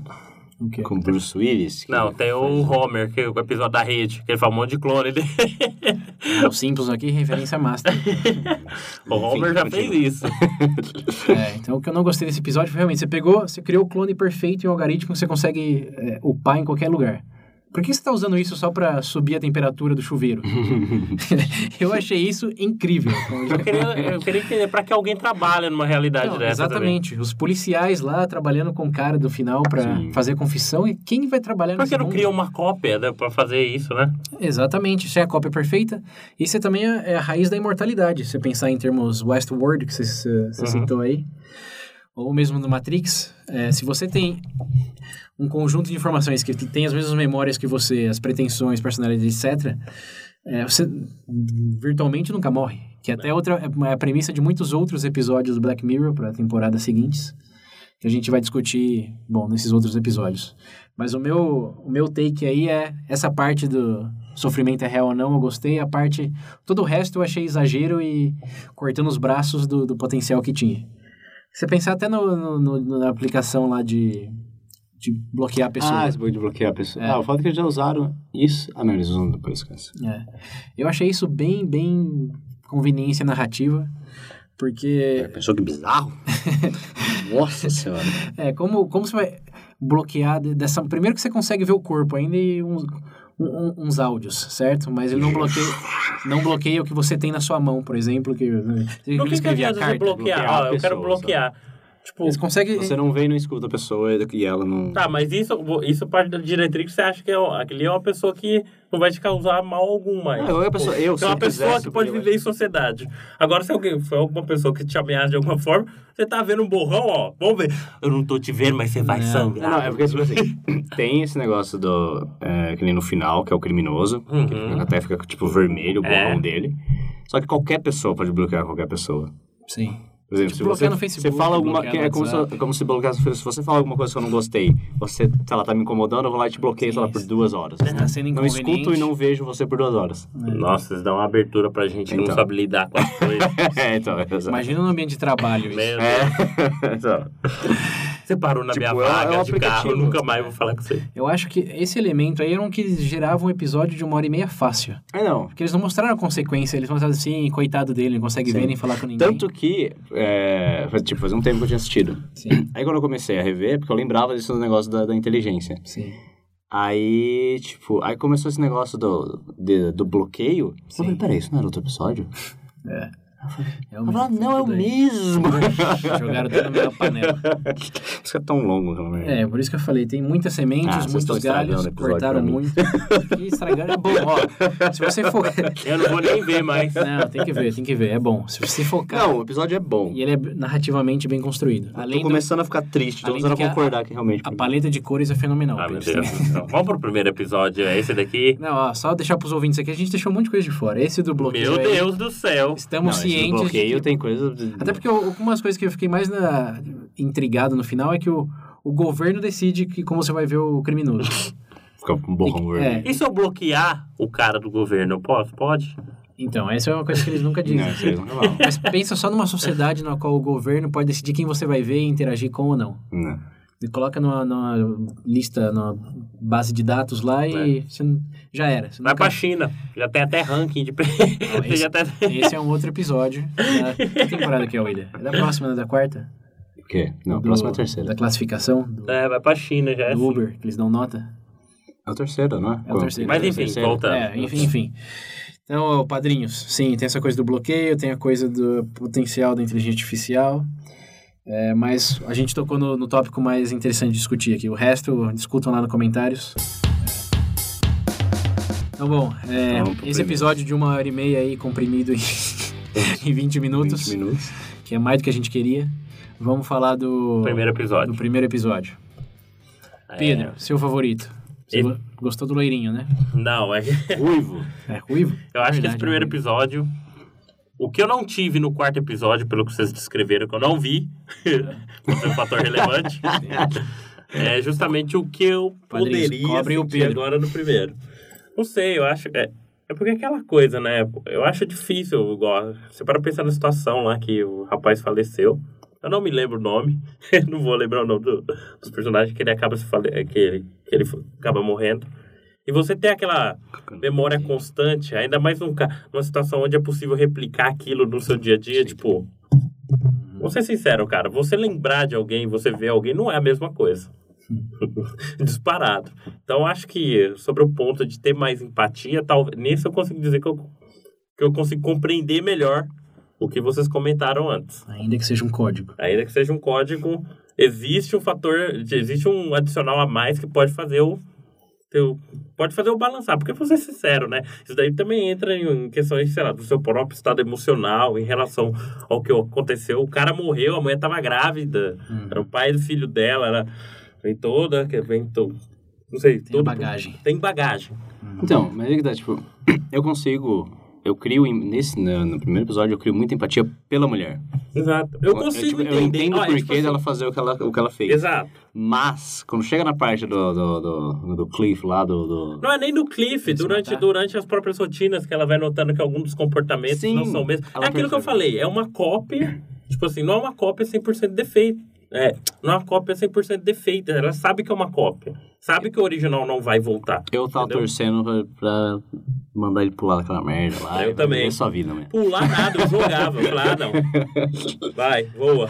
O quê? Com Bruce Willis? Não, tem o Homer, que é o episódio da rede, que ele fala um monte de clone dele. Ah, o Simpsons aqui, referência master. o Homer já fez isso. É, então o que eu não gostei desse episódio foi realmente, você pegou, você criou o clone perfeito em um algoritmo que você consegue é, upar em qualquer lugar. Por que você está usando isso só para subir a temperatura do chuveiro? eu achei isso incrível. Eu queria, eu queria entender para que alguém trabalha numa realidade Não, dessa. exatamente. Os policiais lá trabalhando com o cara do final para fazer confissão. E quem vai trabalhar Também. Por que não cria uma cópia né, para fazer isso, né? Exatamente, isso é a cópia perfeita. Isso é também a, é a raiz da imortalidade. Se você pensar em termos Westworld, que você, você você Uhum. citou aí, ou mesmo no Matrix, é, se você tem um conjunto de informações que tem as mesmas memórias que você, as pretensões, personalidade, etc., é, você virtualmente nunca morre. Que até outra é a premissa de muitos outros episódios do Black Mirror para temporadas seguintes, que a gente vai discutir, bom, nesses outros episódios. Mas o meu, o meu take aí é essa parte do sofrimento é real ou não, eu gostei. A parte. Todo o resto eu achei exagero e cortando os braços do, do potencial que tinha. Você pensar até no, no- no- na aplicação lá de, de bloquear a pessoa. Ah, esse bug de bloquear a pessoa. É. Ah, o fato é que eles já usaram isso. Ah, não, eles usam depois, esquece. É. Eu achei isso bem, bem conveniência narrativa, porque Pensou que bizarro? Nossa senhora. é como, como você vai bloquear de- dessa. Primeiro que você consegue ver o corpo ainda e uns, um- uns áudios, certo? Mas ele não bloqueia, não bloqueia o que você tem na sua mão, por exemplo, que né, você No que, que a adianta você bloquear? bloquear Ó, a eu quero bloquear. Tipo, Eles conseguem. Você não vem e não escuta a pessoa e ela não... Tá, mas isso, isso parte da diretriz, você acha que é, aquele é uma pessoa que não vai te causar mal algum mais. Não, eu, a pessoa, eu, é uma eu pessoa quisesse, que pode eu- viver em sociedade. Agora, se alguém for alguma pessoa que te ameaça de alguma forma, você tá vendo um borrão, ó, vamos ver. Eu não tô te vendo, mas você vai Não. sangrar. Não, é porque, tipo assim, tem esse negócio do... É, que nem no final, que é o criminoso, que Uhum. fica- até fica, tipo, vermelho o É. borrão dele. Só que qualquer pessoa pode bloquear qualquer pessoa. Sim. Por exemplo, Tipo, se você, no Facebook, você fala alguma... no é como se, como se bloqueasse... Se você fala alguma coisa que eu não gostei, você, sei lá, tá me incomodando, eu vou lá e te bloqueio, sei lá, por Isso. duas horas. Tá sendo Não escuto e não vejo você por duas horas. Nossa, eles dão uma abertura pra gente que não Então. sabe lidar com as coisas. é, então. Imagina no ambiente de trabalho isso. É, então. Você parou na Tipo, minha vaga é um de carro, aplicativo. eu nunca mais vou falar com você. Eu acho que esse elemento aí era um que gerava um episódio de uma hora e meia fácil. É, não. Porque eles não mostraram a consequência, eles mostraram assim, coitado dele, não consegue Sim. ver nem falar com ninguém. Tanto que, é, faz- tipo, fazia um tempo que eu tinha assistido. Sim, Aí quando eu comecei a rever, porque eu lembrava desse negócio da, da inteligência. sim. Aí, tipo, aí começou esse negócio do, de- do bloqueio. Eu falei, peraí, isso não era outro episódio? É. É Eu falei, ah, não, é o mesmo. Jogaram tudo na mesma panela. Isso é tão longo, realmente. É, por isso que eu falei, tem muitas sementes, Ah, muitos galhos, o cortaram muito. E estragaram é bom, ó. Se você for... Eu não vou nem ver mais. Não, tem que ver, tem que ver, é bom. Se você focar... Não, o episódio é bom. E ele é narrativamente bem construído. Tô Além do... começando a ficar triste, tô começando a concordar que realmente... A paleta de cores é fenomenal. Ah, meu. Deus céu. Vamos pro primeiro episódio, é esse daqui? Não, ó, só deixar pros ouvintes aqui, a gente deixou um monte de coisa de fora. Esse do bloqueio Meu aí, Deus do céu. estamos Não, esse do cientes de que- tem coisa... Até porque eu- algumas coisas que eu fiquei mais na- intrigado no final é que o, o governo decide que, como você vai ver o criminoso. Fica um borrão É. E se eu bloquear o cara do governo, eu posso? Pode? Então, essa é uma coisa que eles nunca dizem. Não, não é. Mas pensa só numa sociedade na qual o governo pode decidir quem você vai ver e interagir com ou não. Não. Coloca numa, numa lista, numa base de datos lá e você não- já era. Você Vai nunca- pra China. Já tem até ranking de... Não, Você já tá- Esse é um outro episódio. Da... Que temporada que é, William? É da próxima, né? Da quarta? O quê? Não, a Do- próxima é a terceira. Da classificação do, É, vai pra China, já é do assim. Uber, que eles dão nota. É a terceira, não é? É a terceira. Mas É enfim, terceira. voltando. É, enfim, enfim. Então, padrinhos, sim, tem essa coisa do bloqueio, tem a coisa do potencial da inteligência artificial. É, mas a gente tocou no, no tópico mais interessante de discutir aqui. O resto, discutam lá nos comentários. Então, bom, é, Vamos pro esse episódio de uma hora e meia aí, comprimido em, em 20 minutos, 20 minutos. que é mais do que a gente queria. Vamos falar do Primeiro episódio. do primeiro episódio. É. Pedro, seu favorito. Você Ele- go- gostou do loirinho, né? Não, é... Ruivo. É ruivo? Eu acho que Verdade, esse primeiro é episódio... O que eu não tive no quarto episódio, pelo que vocês descreveram, que eu não vi, ser um fator relevante, é justamente o que eu Padrinhos, poderia o Pedro. agora no primeiro. Não sei, eu acho... É, é porque é aquela coisa, né? Eu acho difícil, igual... Você para pensar na situação lá que o rapaz faleceu. Eu não me lembro o nome. não vou lembrar o nome do- dos personagens que ele acaba se fale, que ele, que ele acaba morrendo. E você tem aquela memória constante, ainda mais num, numa situação onde é possível replicar aquilo no seu dia a dia, tipo. Vou ser sincero, cara, você lembrar de alguém, você ver alguém, não é a mesma coisa. Disparado. Então, acho que sobre o ponto de ter mais empatia, talvez nesse eu consigo dizer que eu, que eu consigo compreender melhor o que vocês comentaram antes. Ainda que seja um código. Ainda que seja um código, existe um fator, existe um adicional a mais que pode fazer o teu, pode fazer o balançar, porque vou ser sincero, né? Isso daí também entra em questões, sei lá, do seu próprio estado emocional em relação ao que aconteceu. O cara morreu, a mulher tava grávida, Hum. era o pai do filho dela, ela vem toda, que vem to, não sei, Tem todo, bagagem. Tem bagagem. Então, mas é que tá, tipo, eu consigo. Eu crio, nesse, no, no primeiro episódio, eu crio muita empatia pela mulher. Exato. Eu consigo tipo, entender. Eu entendo Ah, o é porquê tipo assim, dela fazer o que ela, o que ela fez. Exato. Mas, quando chega na parte do, do, do, do Cliff lá, do... do... Não é nem no Cliff, durante, matar. durante as próprias rotinas que ela vai notando que alguns dos comportamentos Sim, não são mesmos. ela É aquilo que eu percebe. falei, é uma cópia, tipo assim, não é uma cópia 100% defeito. É, não é uma cópia 100% defeita, ela sabe que é uma cópia. Sabe que o original não vai voltar. Eu tava Entendeu? torcendo pra, pra mandar ele pular daquela merda lá. Eu também. sua vida, né? Pular nada, eu jogava. Falei, ah, não. Vai, voa.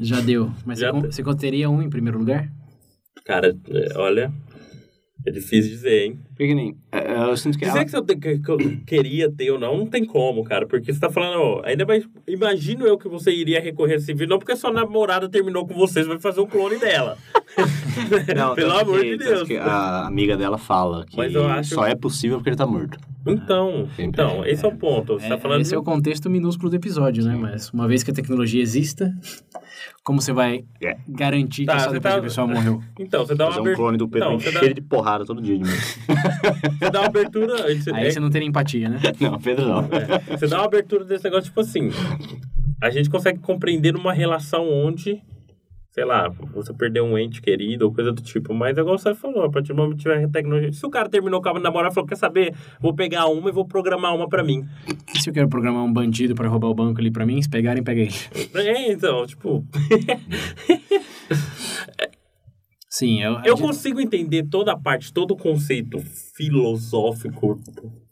Já deu. Mas Já você, você contaria um em primeiro lugar? Cara, é, olha, é difícil dizer, hein? Nem... é, é, Eu sinto que Dizer ela... que, se eu, te- que- que eu queria ter ou não, não tem como, cara. Porque você tá falando, ó, ainda mais. Imagino eu que você iria recorrer a esse vídeo, não porque sua namorada terminou com você, você vai fazer um clone dela. Não, Pelo tanto amor que- de tanto Deus. que a amiga dela fala que Mas eu acho- só é possível porque ele tá morto. Então, Sempre. então, esse é o ponto. Você tá É, falando. Esse é o contexto minúsculo do episódio, né? Mas uma vez que a tecnologia exista, como você vai É. garantir que Tá, essa depois tá- a pessoa morreu? Então, você dá uma Fazer um abertura. clone do Pedro Não, você dá, cheio de porrada todo dia de você dá uma abertura. Você, Aí você não teria empatia, né? Não, Pedro não. é, você dá uma abertura desse negócio, tipo assim. A gente consegue compreender numa relação onde, sei lá, você perdeu um ente querido ou coisa do tipo. Mas é igual você falou, a partir do momento que tiver tecnologia. Se o cara terminou com a namorada e falou, quer saber? Vou pegar uma e vou programar uma pra mim. E se eu quero programar um bandido pra roubar o banco ali pra mim, se pegarem, pega ele. É, então, tipo. Sim, eu, Eu consigo entender toda a parte, todo o conceito filosófico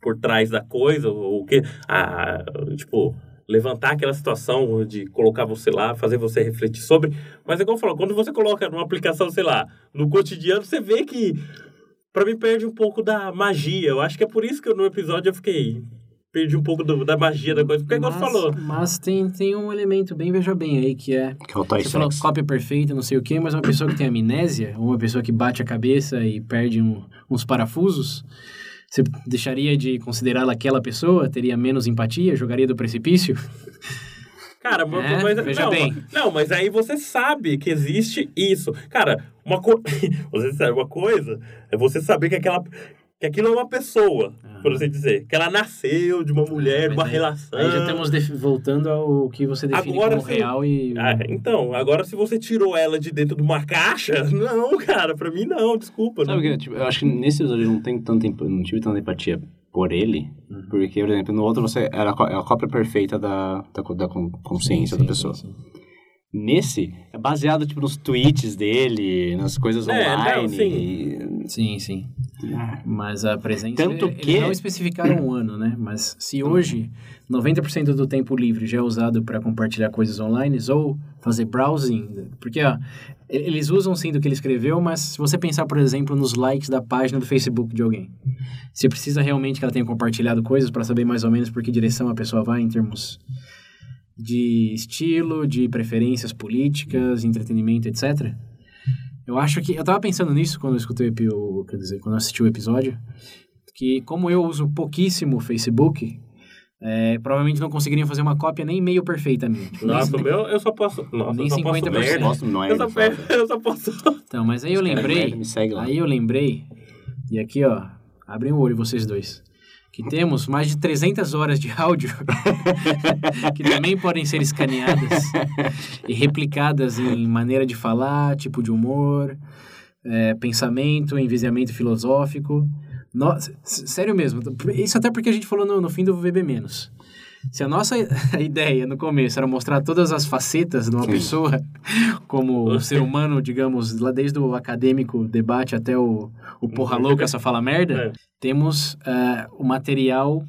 por trás da coisa, o que, a, tipo, levantar aquela situação de colocar você lá, fazer você refletir sobre. Mas é igual eu falo, quando você coloca numa aplicação, sei lá, no cotidiano, você vê que, pra mim, perde um pouco da magia. Eu acho que é por isso que eu, no episódio eu fiquei. Perdi um pouco do- da magia da coisa. Porque, igual você mas, falou. Mas tem, tem um elemento bem, veja bem aí, que é... Que é o Você falou cópia perfeita, não sei o quê, mas uma pessoa que tem amnésia, ou uma pessoa que bate a cabeça e perde um- uns parafusos, você deixaria de considerá-la aquela pessoa? Teria menos empatia? Jogaria do precipício? Cara, mas, É, mas- veja não, bem. não, mas aí você sabe que existe isso. Cara, uma co... você sabe uma coisa é você saber que aquela que aquilo é uma pessoa, por assim dizer, que ela nasceu de uma mulher, de uma aí- relação. Aí já estamos voltando ao que você define Agora como sim. real e... Ah, então, agora se você tirou ela de dentro de uma caixa, não, cara, pra mim não, desculpa. Sabe o não. que? Tipo, eu acho que nesse episódio eu não, tenho tanta, não tive tanta empatia por ele, Uhum. porque, por exemplo, no outro você era a é a cópia perfeita da, da, da con- consciência Sim, da pessoa. sim, sim. Nesse, é baseado, tipo, nos tweets dele, nas coisas É, não, online. sim. e- Sim, sim. Mas a presença... Tanto eles que- não especificaram um ano, né? Mas se hoje 90% do tempo livre já é usado para compartilhar coisas online ou fazer browsing, porque ó, eles usam sim do que ele escreveu, mas se você pensar, por exemplo, nos likes da página do Facebook de alguém, você precisa realmente que ela tenha compartilhado coisas para saber mais ou menos por que direção a pessoa vai em termos de estilo, de preferências políticas, entretenimento, etc. Eu acho que. Eu tava pensando nisso quando eu escutei o. Quer dizer, quando eu assisti o episódio. Que como eu uso pouquíssimo o Facebook, é, provavelmente não conseguiriam fazer uma cópia nem meio perfeita minha. Tipo, nem- Nossa, o meu, eu só posso. Nossa, Nem eu só posso 50%. Eu merda. gosto, não é? Eu só, eu só posso. Então, mas aí eu lembrei. merda, me segue lá. Aí eu lembrei. E aqui, ó. Abrem o olho vocês dois. Que temos mais de 300 horas de áudio que também podem ser escaneadas e replicadas em maneira de falar, tipo de humor, é, pensamento, envisiamento filosófico. Nossa, sério mesmo. Isso até porque a gente falou no, no fim do VB menos. Se a nossa ideia no começo era mostrar todas as facetas de uma Sim. pessoa, como o ser humano, digamos, lá desde o acadêmico debate até o, o porra louca só fala merda, É. temos ah, o material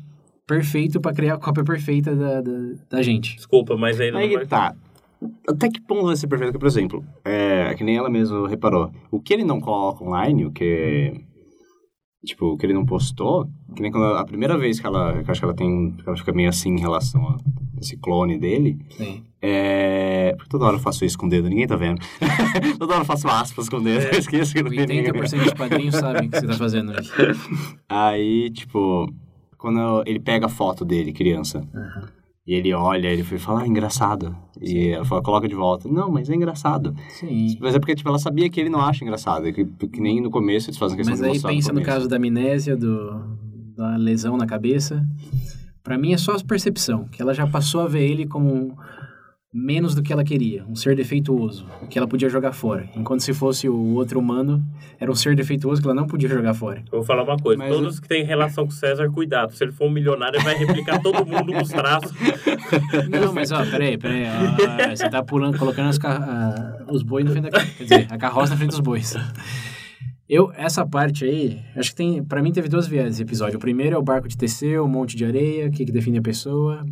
perfeito para criar a cópia perfeita da, da, da gente. Desculpa, mas aí não Aí vai. que tá. até que ponto vai ser perfeito? Porque, por exemplo, é, que nem ela mesma reparou. O que ele não coloca online, o que. Tipo, o que ele não postou, que nem quando a primeira vez que ela. Que eu acho que ela tem. Que ela fica meio assim em relação a esse clone dele. Sim. É. Porque toda hora eu faço isso com o dedo, ninguém tá vendo. toda hora eu faço aspas com o dedo, eu esqueço que não tem ninguém. 80% dos padrinhos sabem o que você tá fazendo aqui. Aí, tipo, quando ele pega a foto dele, criança, e ele olha, ele foi falar, ah, engraçado. E ela fala, coloca de volta. Não, mas é engraçado. Sim. Mas é porque, tipo, ela sabia que ele não acha engraçado. Que, que nem no começo eles fazem questão Mas de aí mostrar pensa no começo. caso da amnésia, do, da lesão na cabeça. Pra mim é só a percepção, que ela já passou a ver ele como menos do que ela queria, um ser defeituoso, que ela podia jogar fora. Enquanto se fosse o outro humano, era um ser defeituoso que ela não podia jogar fora. Eu vou falar uma coisa, Mas todos que têm relação com o César, cuidado. Se ele for um milionário, ele vai replicar todo mundo com os traços. Não, mas ó, peraí, peraí. ó, você tá pulando, colocando as ah, os bois na frente da carroça. Quer dizer, a carroça na frente dos bois. Eu, essa parte aí, acho que tem. Pra mim teve duas viés esse episódio. O primeiro é o barco de Teseu, o monte de areia, o que, que define a pessoa,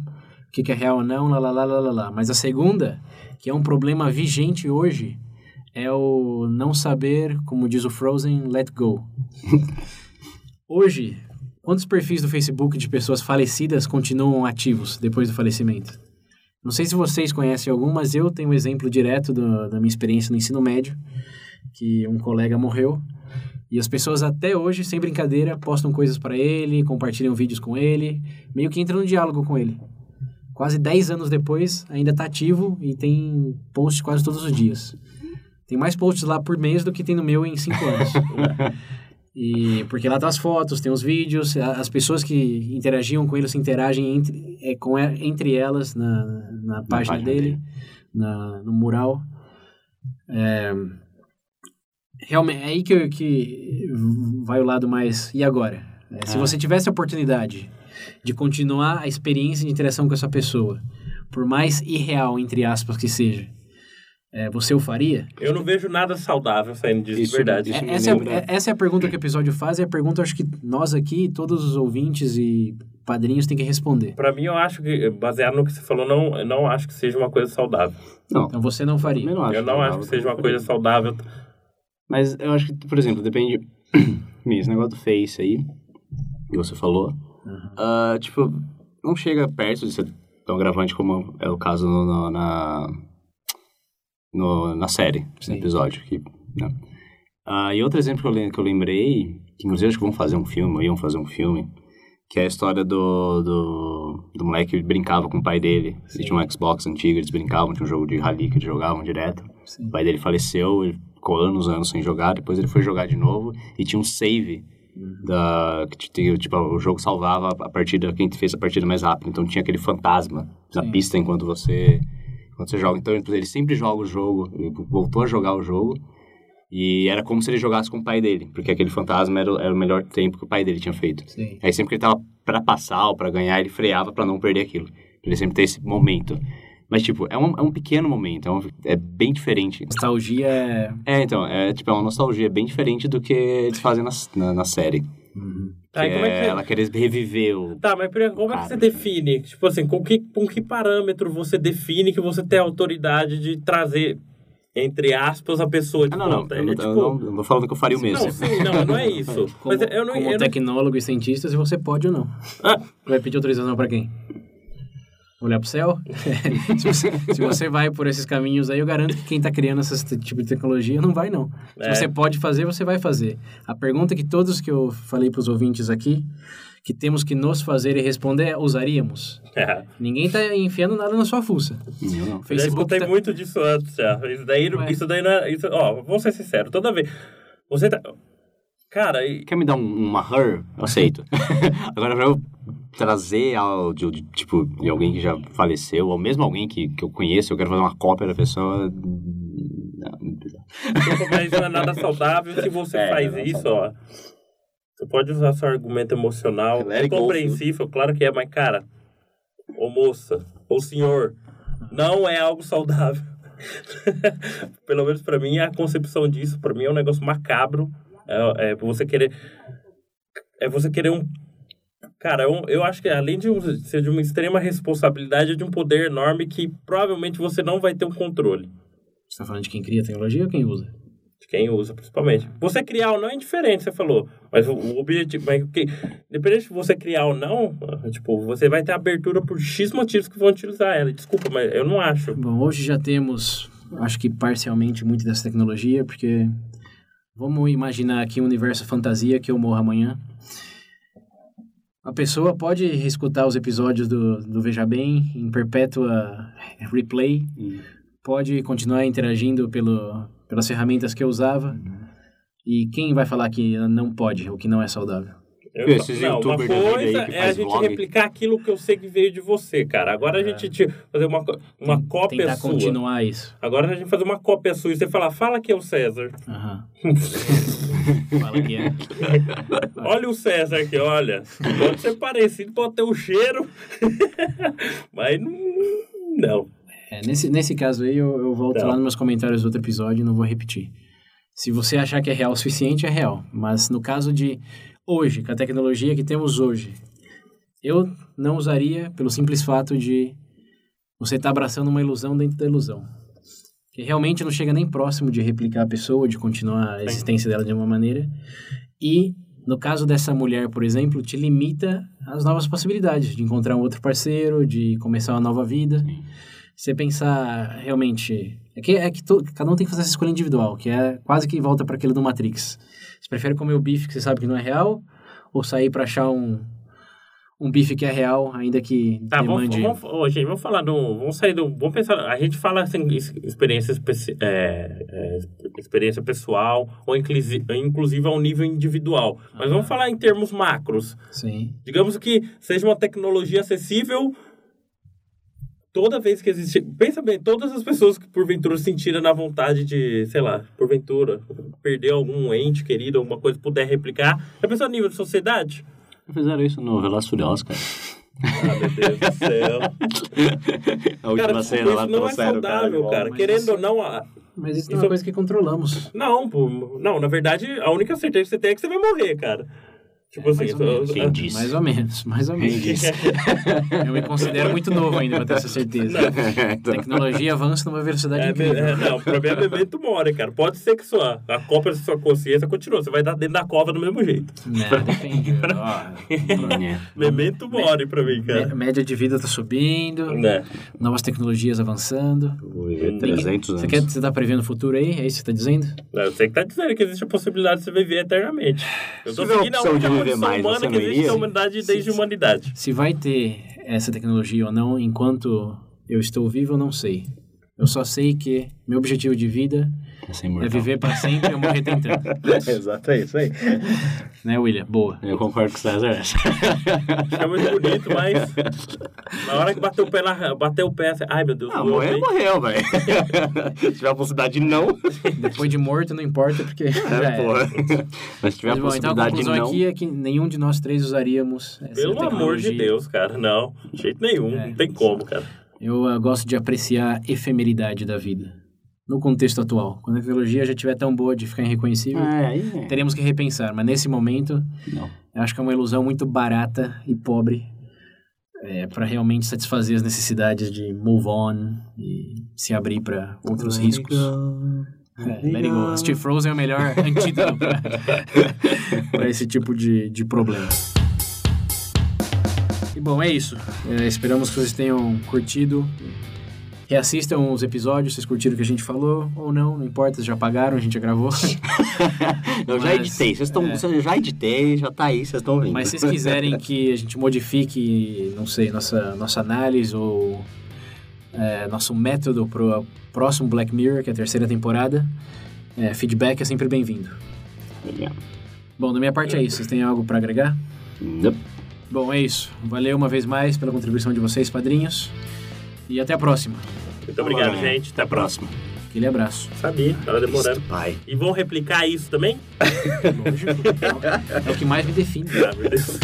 que, que é real ou não, lá, lá, lá, lá, lá. Mas a segunda, que é um problema vigente hoje, é o não saber, como diz o Frozen, let go. Hoje, quantos perfis do Facebook de pessoas falecidas continuam ativos depois do falecimento? Não sei se vocês conhecem algum, mas eu tenho um exemplo direto do- da minha experiência no ensino médio, que um colega morreu e as pessoas até hoje, sem brincadeira, postam coisas para ele, compartilham vídeos com ele, meio que entram no diálogo com ele. Quase 10 anos depois, ainda está ativo e tem posts quase todos os dias. Tem mais posts lá por mês do que tem no meu em 5 anos. E porque lá tá as fotos, tem os vídeos, as pessoas que interagiam com ele se interagem entre, é, com, entre elas na, na página, página dele, dele. Na, no mural. É, realmente, é aí que, que vai o lado mais. E agora? É, se É. você tivesse a oportunidade de continuar a experiência de interação com essa pessoa, por mais irreal, entre aspas, que seja, é, você o faria? Eu não vejo nada saudável saindo disso, de Isso- verdade. isso- É- essa, é, é- essa é a pergunta que o episódio faz, e a pergunta acho que nós aqui, todos os ouvintes e padrinhos, têm que responder. Pra mim, eu acho que, baseado no que você falou, não, eu não acho que seja uma coisa saudável. Não, Então você não faria. também não acho. eu não acho que seja uma coisa saudável. Mas eu acho que, por exemplo, depende. Esse negócio do Face aí, que você falou. Ah, tipo, não chega perto de ser tão gravante como é o caso no, no- na. no- na série, Sim. no episódio. Que, né? Ah, e outro exemplo que eu, lem- que eu lembrei, que inclusive acho que vão fazer um filme, ou iam fazer um filme, que é a história do, do, do moleque que brincava com o pai dele. Sim. Tinha um Xbox antigo, eles brincavam, tinha um jogo de rally que eles jogavam direto. Sim. O pai dele faleceu, ele ficou anos, anos sem jogar, depois ele foi jogar de novo e tinha um save da que tipo o jogo salvava a partida quem fez a partida mais rápido, então tinha aquele fantasma na Sim. pista enquanto você enquanto você joga. Então ele sempre joga o jogo, voltou a jogar o jogo e era como se ele jogasse com o pai dele, porque aquele fantasma era, o- era o melhor tempo que o pai dele tinha feito. Sim. Aí sempre que ele tava pra passar ou pra ganhar, ele freava pra não perder aquilo. Ele sempre ter esse momento. Mas, tipo, é um, é um pequeno momento, é, um- é bem diferente. Nostalgia é. É, então, é tipo, é uma nostalgia bem diferente do que eles fazem na, na, na série. Tá, que e como é que você- ela querer reviver o... Tá, mas como é que você cara. define? Tipo assim, com que, com que parâmetro você define que você tem a autoridade de trazer, entre aspas, a pessoa de Ah, não, não, eu, É, não, tipo, eu não, não tô falando que eu faria o mesmo. Não, sim, não, não é isso. Como, mas eu não, como eu não tecnólogo e cientista, se você pode ou não. Ah. Vai pedir autorização pra quem? Olhar pro céu? se, você, se você vai por esses caminhos aí, eu garanto que quem tá criando esse tipo de tecnologia não vai, não. Se É. você pode fazer, você vai fazer. A pergunta que todos que eu falei pros ouvintes aqui, que temos que nos fazer e responder é, usaríamos? É, Ninguém tá enfiando nada na sua fuça. Eu não. já Facebook escutei tá... muito disso antes, já. Isso daí, Ué. isso daí não é... Isso, ó, vamos ser sinceros, toda vez... Você tá... Cara, e- Quer me dar um, uma her? Eu aceito. Agora, pra eu trazer áudio, de, tipo, de alguém que já faleceu, ou mesmo alguém que, que eu conheço, eu quero fazer uma cópia da pessoa... Não, não precisa. Mas não é nada saudável se você É, faz é isso, ó. Você pode usar seu argumento emocional, é go, compreensível, claro que é, mas cara, ô moça, ô senhor, não é algo saudável. Pelo menos pra mim, a concepção disso, pra mim é um negócio macabro. É, é você querer. É você querer um. Cara, eu, eu acho que além de ser de uma extrema responsabilidade, é de um poder enorme que provavelmente você não vai ter um controle. Você tá falando de quem cria a tecnologia ou quem usa? De quem usa, principalmente. Você criar ou não é indiferente, você falou. Mas o, o objetivo. Mas, que, independente de você criar ou não, tipo, você vai ter abertura por X motivos que vão utilizar ela. Desculpa, mas eu não acho. Bom, hoje já temos, acho que parcialmente, muito dessa tecnologia, porque vamos imaginar aqui um universo fantasia que eu morro amanhã. A pessoa pode escutar os episódios do, do Veja Bem em perpétua replay, pode continuar interagindo pelo, pelas ferramentas que eu usava. E quem vai falar que não pode, ou que não é saudável? Eu Esses não, uma youtubers aí coisa que é a gente vlog. replicar aquilo que eu sei que veio de você, cara. Agora a gente te- fazer uma, uma cópia Tentar sua. continuar isso. Agora a gente fazer uma cópia sua e você falar, fala que é o César. Aham. Fala que é. Olha o César aqui, olha. Pode ser parecido, pode ter o cheiro. Mas não. não. É, nesse, nesse caso aí, eu, eu volto Tá. lá nos meus comentários do outro episódio e não vou repetir. Se você achar que é real o suficiente, é real. Mas no caso de hoje, com a tecnologia que temos hoje, eu não usaria pelo simples fato de você estar abraçando uma ilusão dentro da ilusão. Que realmente não chega nem próximo de replicar a pessoa, de continuar a existência dela de uma maneira. E, no caso dessa mulher, por exemplo, te limita às novas possibilidades de encontrar um outro parceiro, de começar uma nova vida você pensar realmente. É que, é que to- cada um tem que fazer essa escolha individual, que é quase que volta para aquele do Matrix. Você prefere comer o bife que você sabe que não é real, ou sair para achar um, um bife que é real, ainda que Tá, vamos, demande. vamos, gente, vamos falar do. Vamos sair do. Vamos pensar. A gente fala assim, ex- experiência, é, é, experiência pessoal, ou inclusive, inclusive ao nível individual. Mas vamos falar em termos macros. Sim. Digamos que seja uma tecnologia acessível toda vez que existe. Pensa bem, todas as pessoas que porventura sentiram na vontade de, sei lá, porventura, perder algum ente querido, alguma coisa, puder replicar. Já pensou a nível de sociedade? Fizeram isso no e Furiosos, cara. Ah, meu Deus do céu. A última Cara, cena lá isso não é cara saudável, igual, cara. mas Querendo isso- ou não, a- Mas isso, não é uma coisa que controlamos. não, pô, não, na verdade, a única certeza que você tem é que você vai morrer, cara. Tipo assim, mais ou eu- disse? Mais ou menos, mais ou menos. disse? Eu me considero muito novo ainda para ter essa certeza. A Então, tecnologia avança numa velocidade É, incrível. é, não, o problema é memento mori, cara. Pode ser que sua, a cópia da sua consciência continua. Você vai dar dentro da cova do mesmo jeito. Não, depende. É. Memento mori pra mim, cara. média de vida tá subindo, Né? novas tecnologias avançando. Vou viver 300 anos. Você, quer, você tá prevendo o futuro aí? É isso que você tá dizendo? Não, Você que tá dizendo que existe a possibilidade de você viver eternamente. Eu tô seguindo a única condição mais, humana você que não existe iria? na humanidade desde a humanidade. Se vai ter essa tecnologia ou não, enquanto eu estou vivo, eu não sei. Eu só sei que meu objetivo de vida é é viver para sempre e eu morrer tentando. Exato, é isso aí. Né, William? Boa. Eu concordo com o César. É muito bonito, mas na hora que bateu o pé, na, bateu o pé, você, ai meu Deus, Não, doeu, morreu, morreu, velho. Se tiver a possibilidade de não, Depois de morto, não importa, porque é, porra. Mas se tiver a Mas, então a possibilidade de conclusão não... aqui é que nenhum de nós três usaríamos essa Pelo amor de tecnologia. Deus, cara, não. De jeito nenhum, É. não tem como, cara. Eu ah, gosto de apreciar a efemeridade da vida. No contexto atual. Quando a tecnologia já estiver tão boa de ficar irreconhecível, É, é. teremos que repensar. Mas nesse momento, Não. eu acho que é uma ilusão muito barata e pobre para realmente satisfazer as necessidades de move on e se abrir para outros riscos. É, let it go. Assistir Frozen é o melhor antídoto para esse tipo de, de problema. Bom, é isso. É, esperamos que vocês tenham curtido. Reassistam os episódios, vocês curtiram o que a gente falou ou não, não importa, vocês já pagaram, a gente já gravou. Eu já Mas, editei, vocês estão... Eu já editei, já tá aí, vocês estão vendo. Mas se vocês quiserem que a gente modifique, não sei, nossa, nossa análise ou é, nosso método pro próximo Black Mirror, que é a terceira temporada, é, feedback é sempre bem-vindo. Bom, da minha parte é isso. Vocês têm algo para agregar? Nope. Bom, é isso. Valeu uma vez mais pela contribuição de vocês, padrinhos. E até a próxima. Muito obrigado, Olá, gente. Até a próxima. Aquele abraço. Sabia, tava demorando. Pai. E vão replicar isso também? Lógico. É o que mais me define. Ah, meu Deus.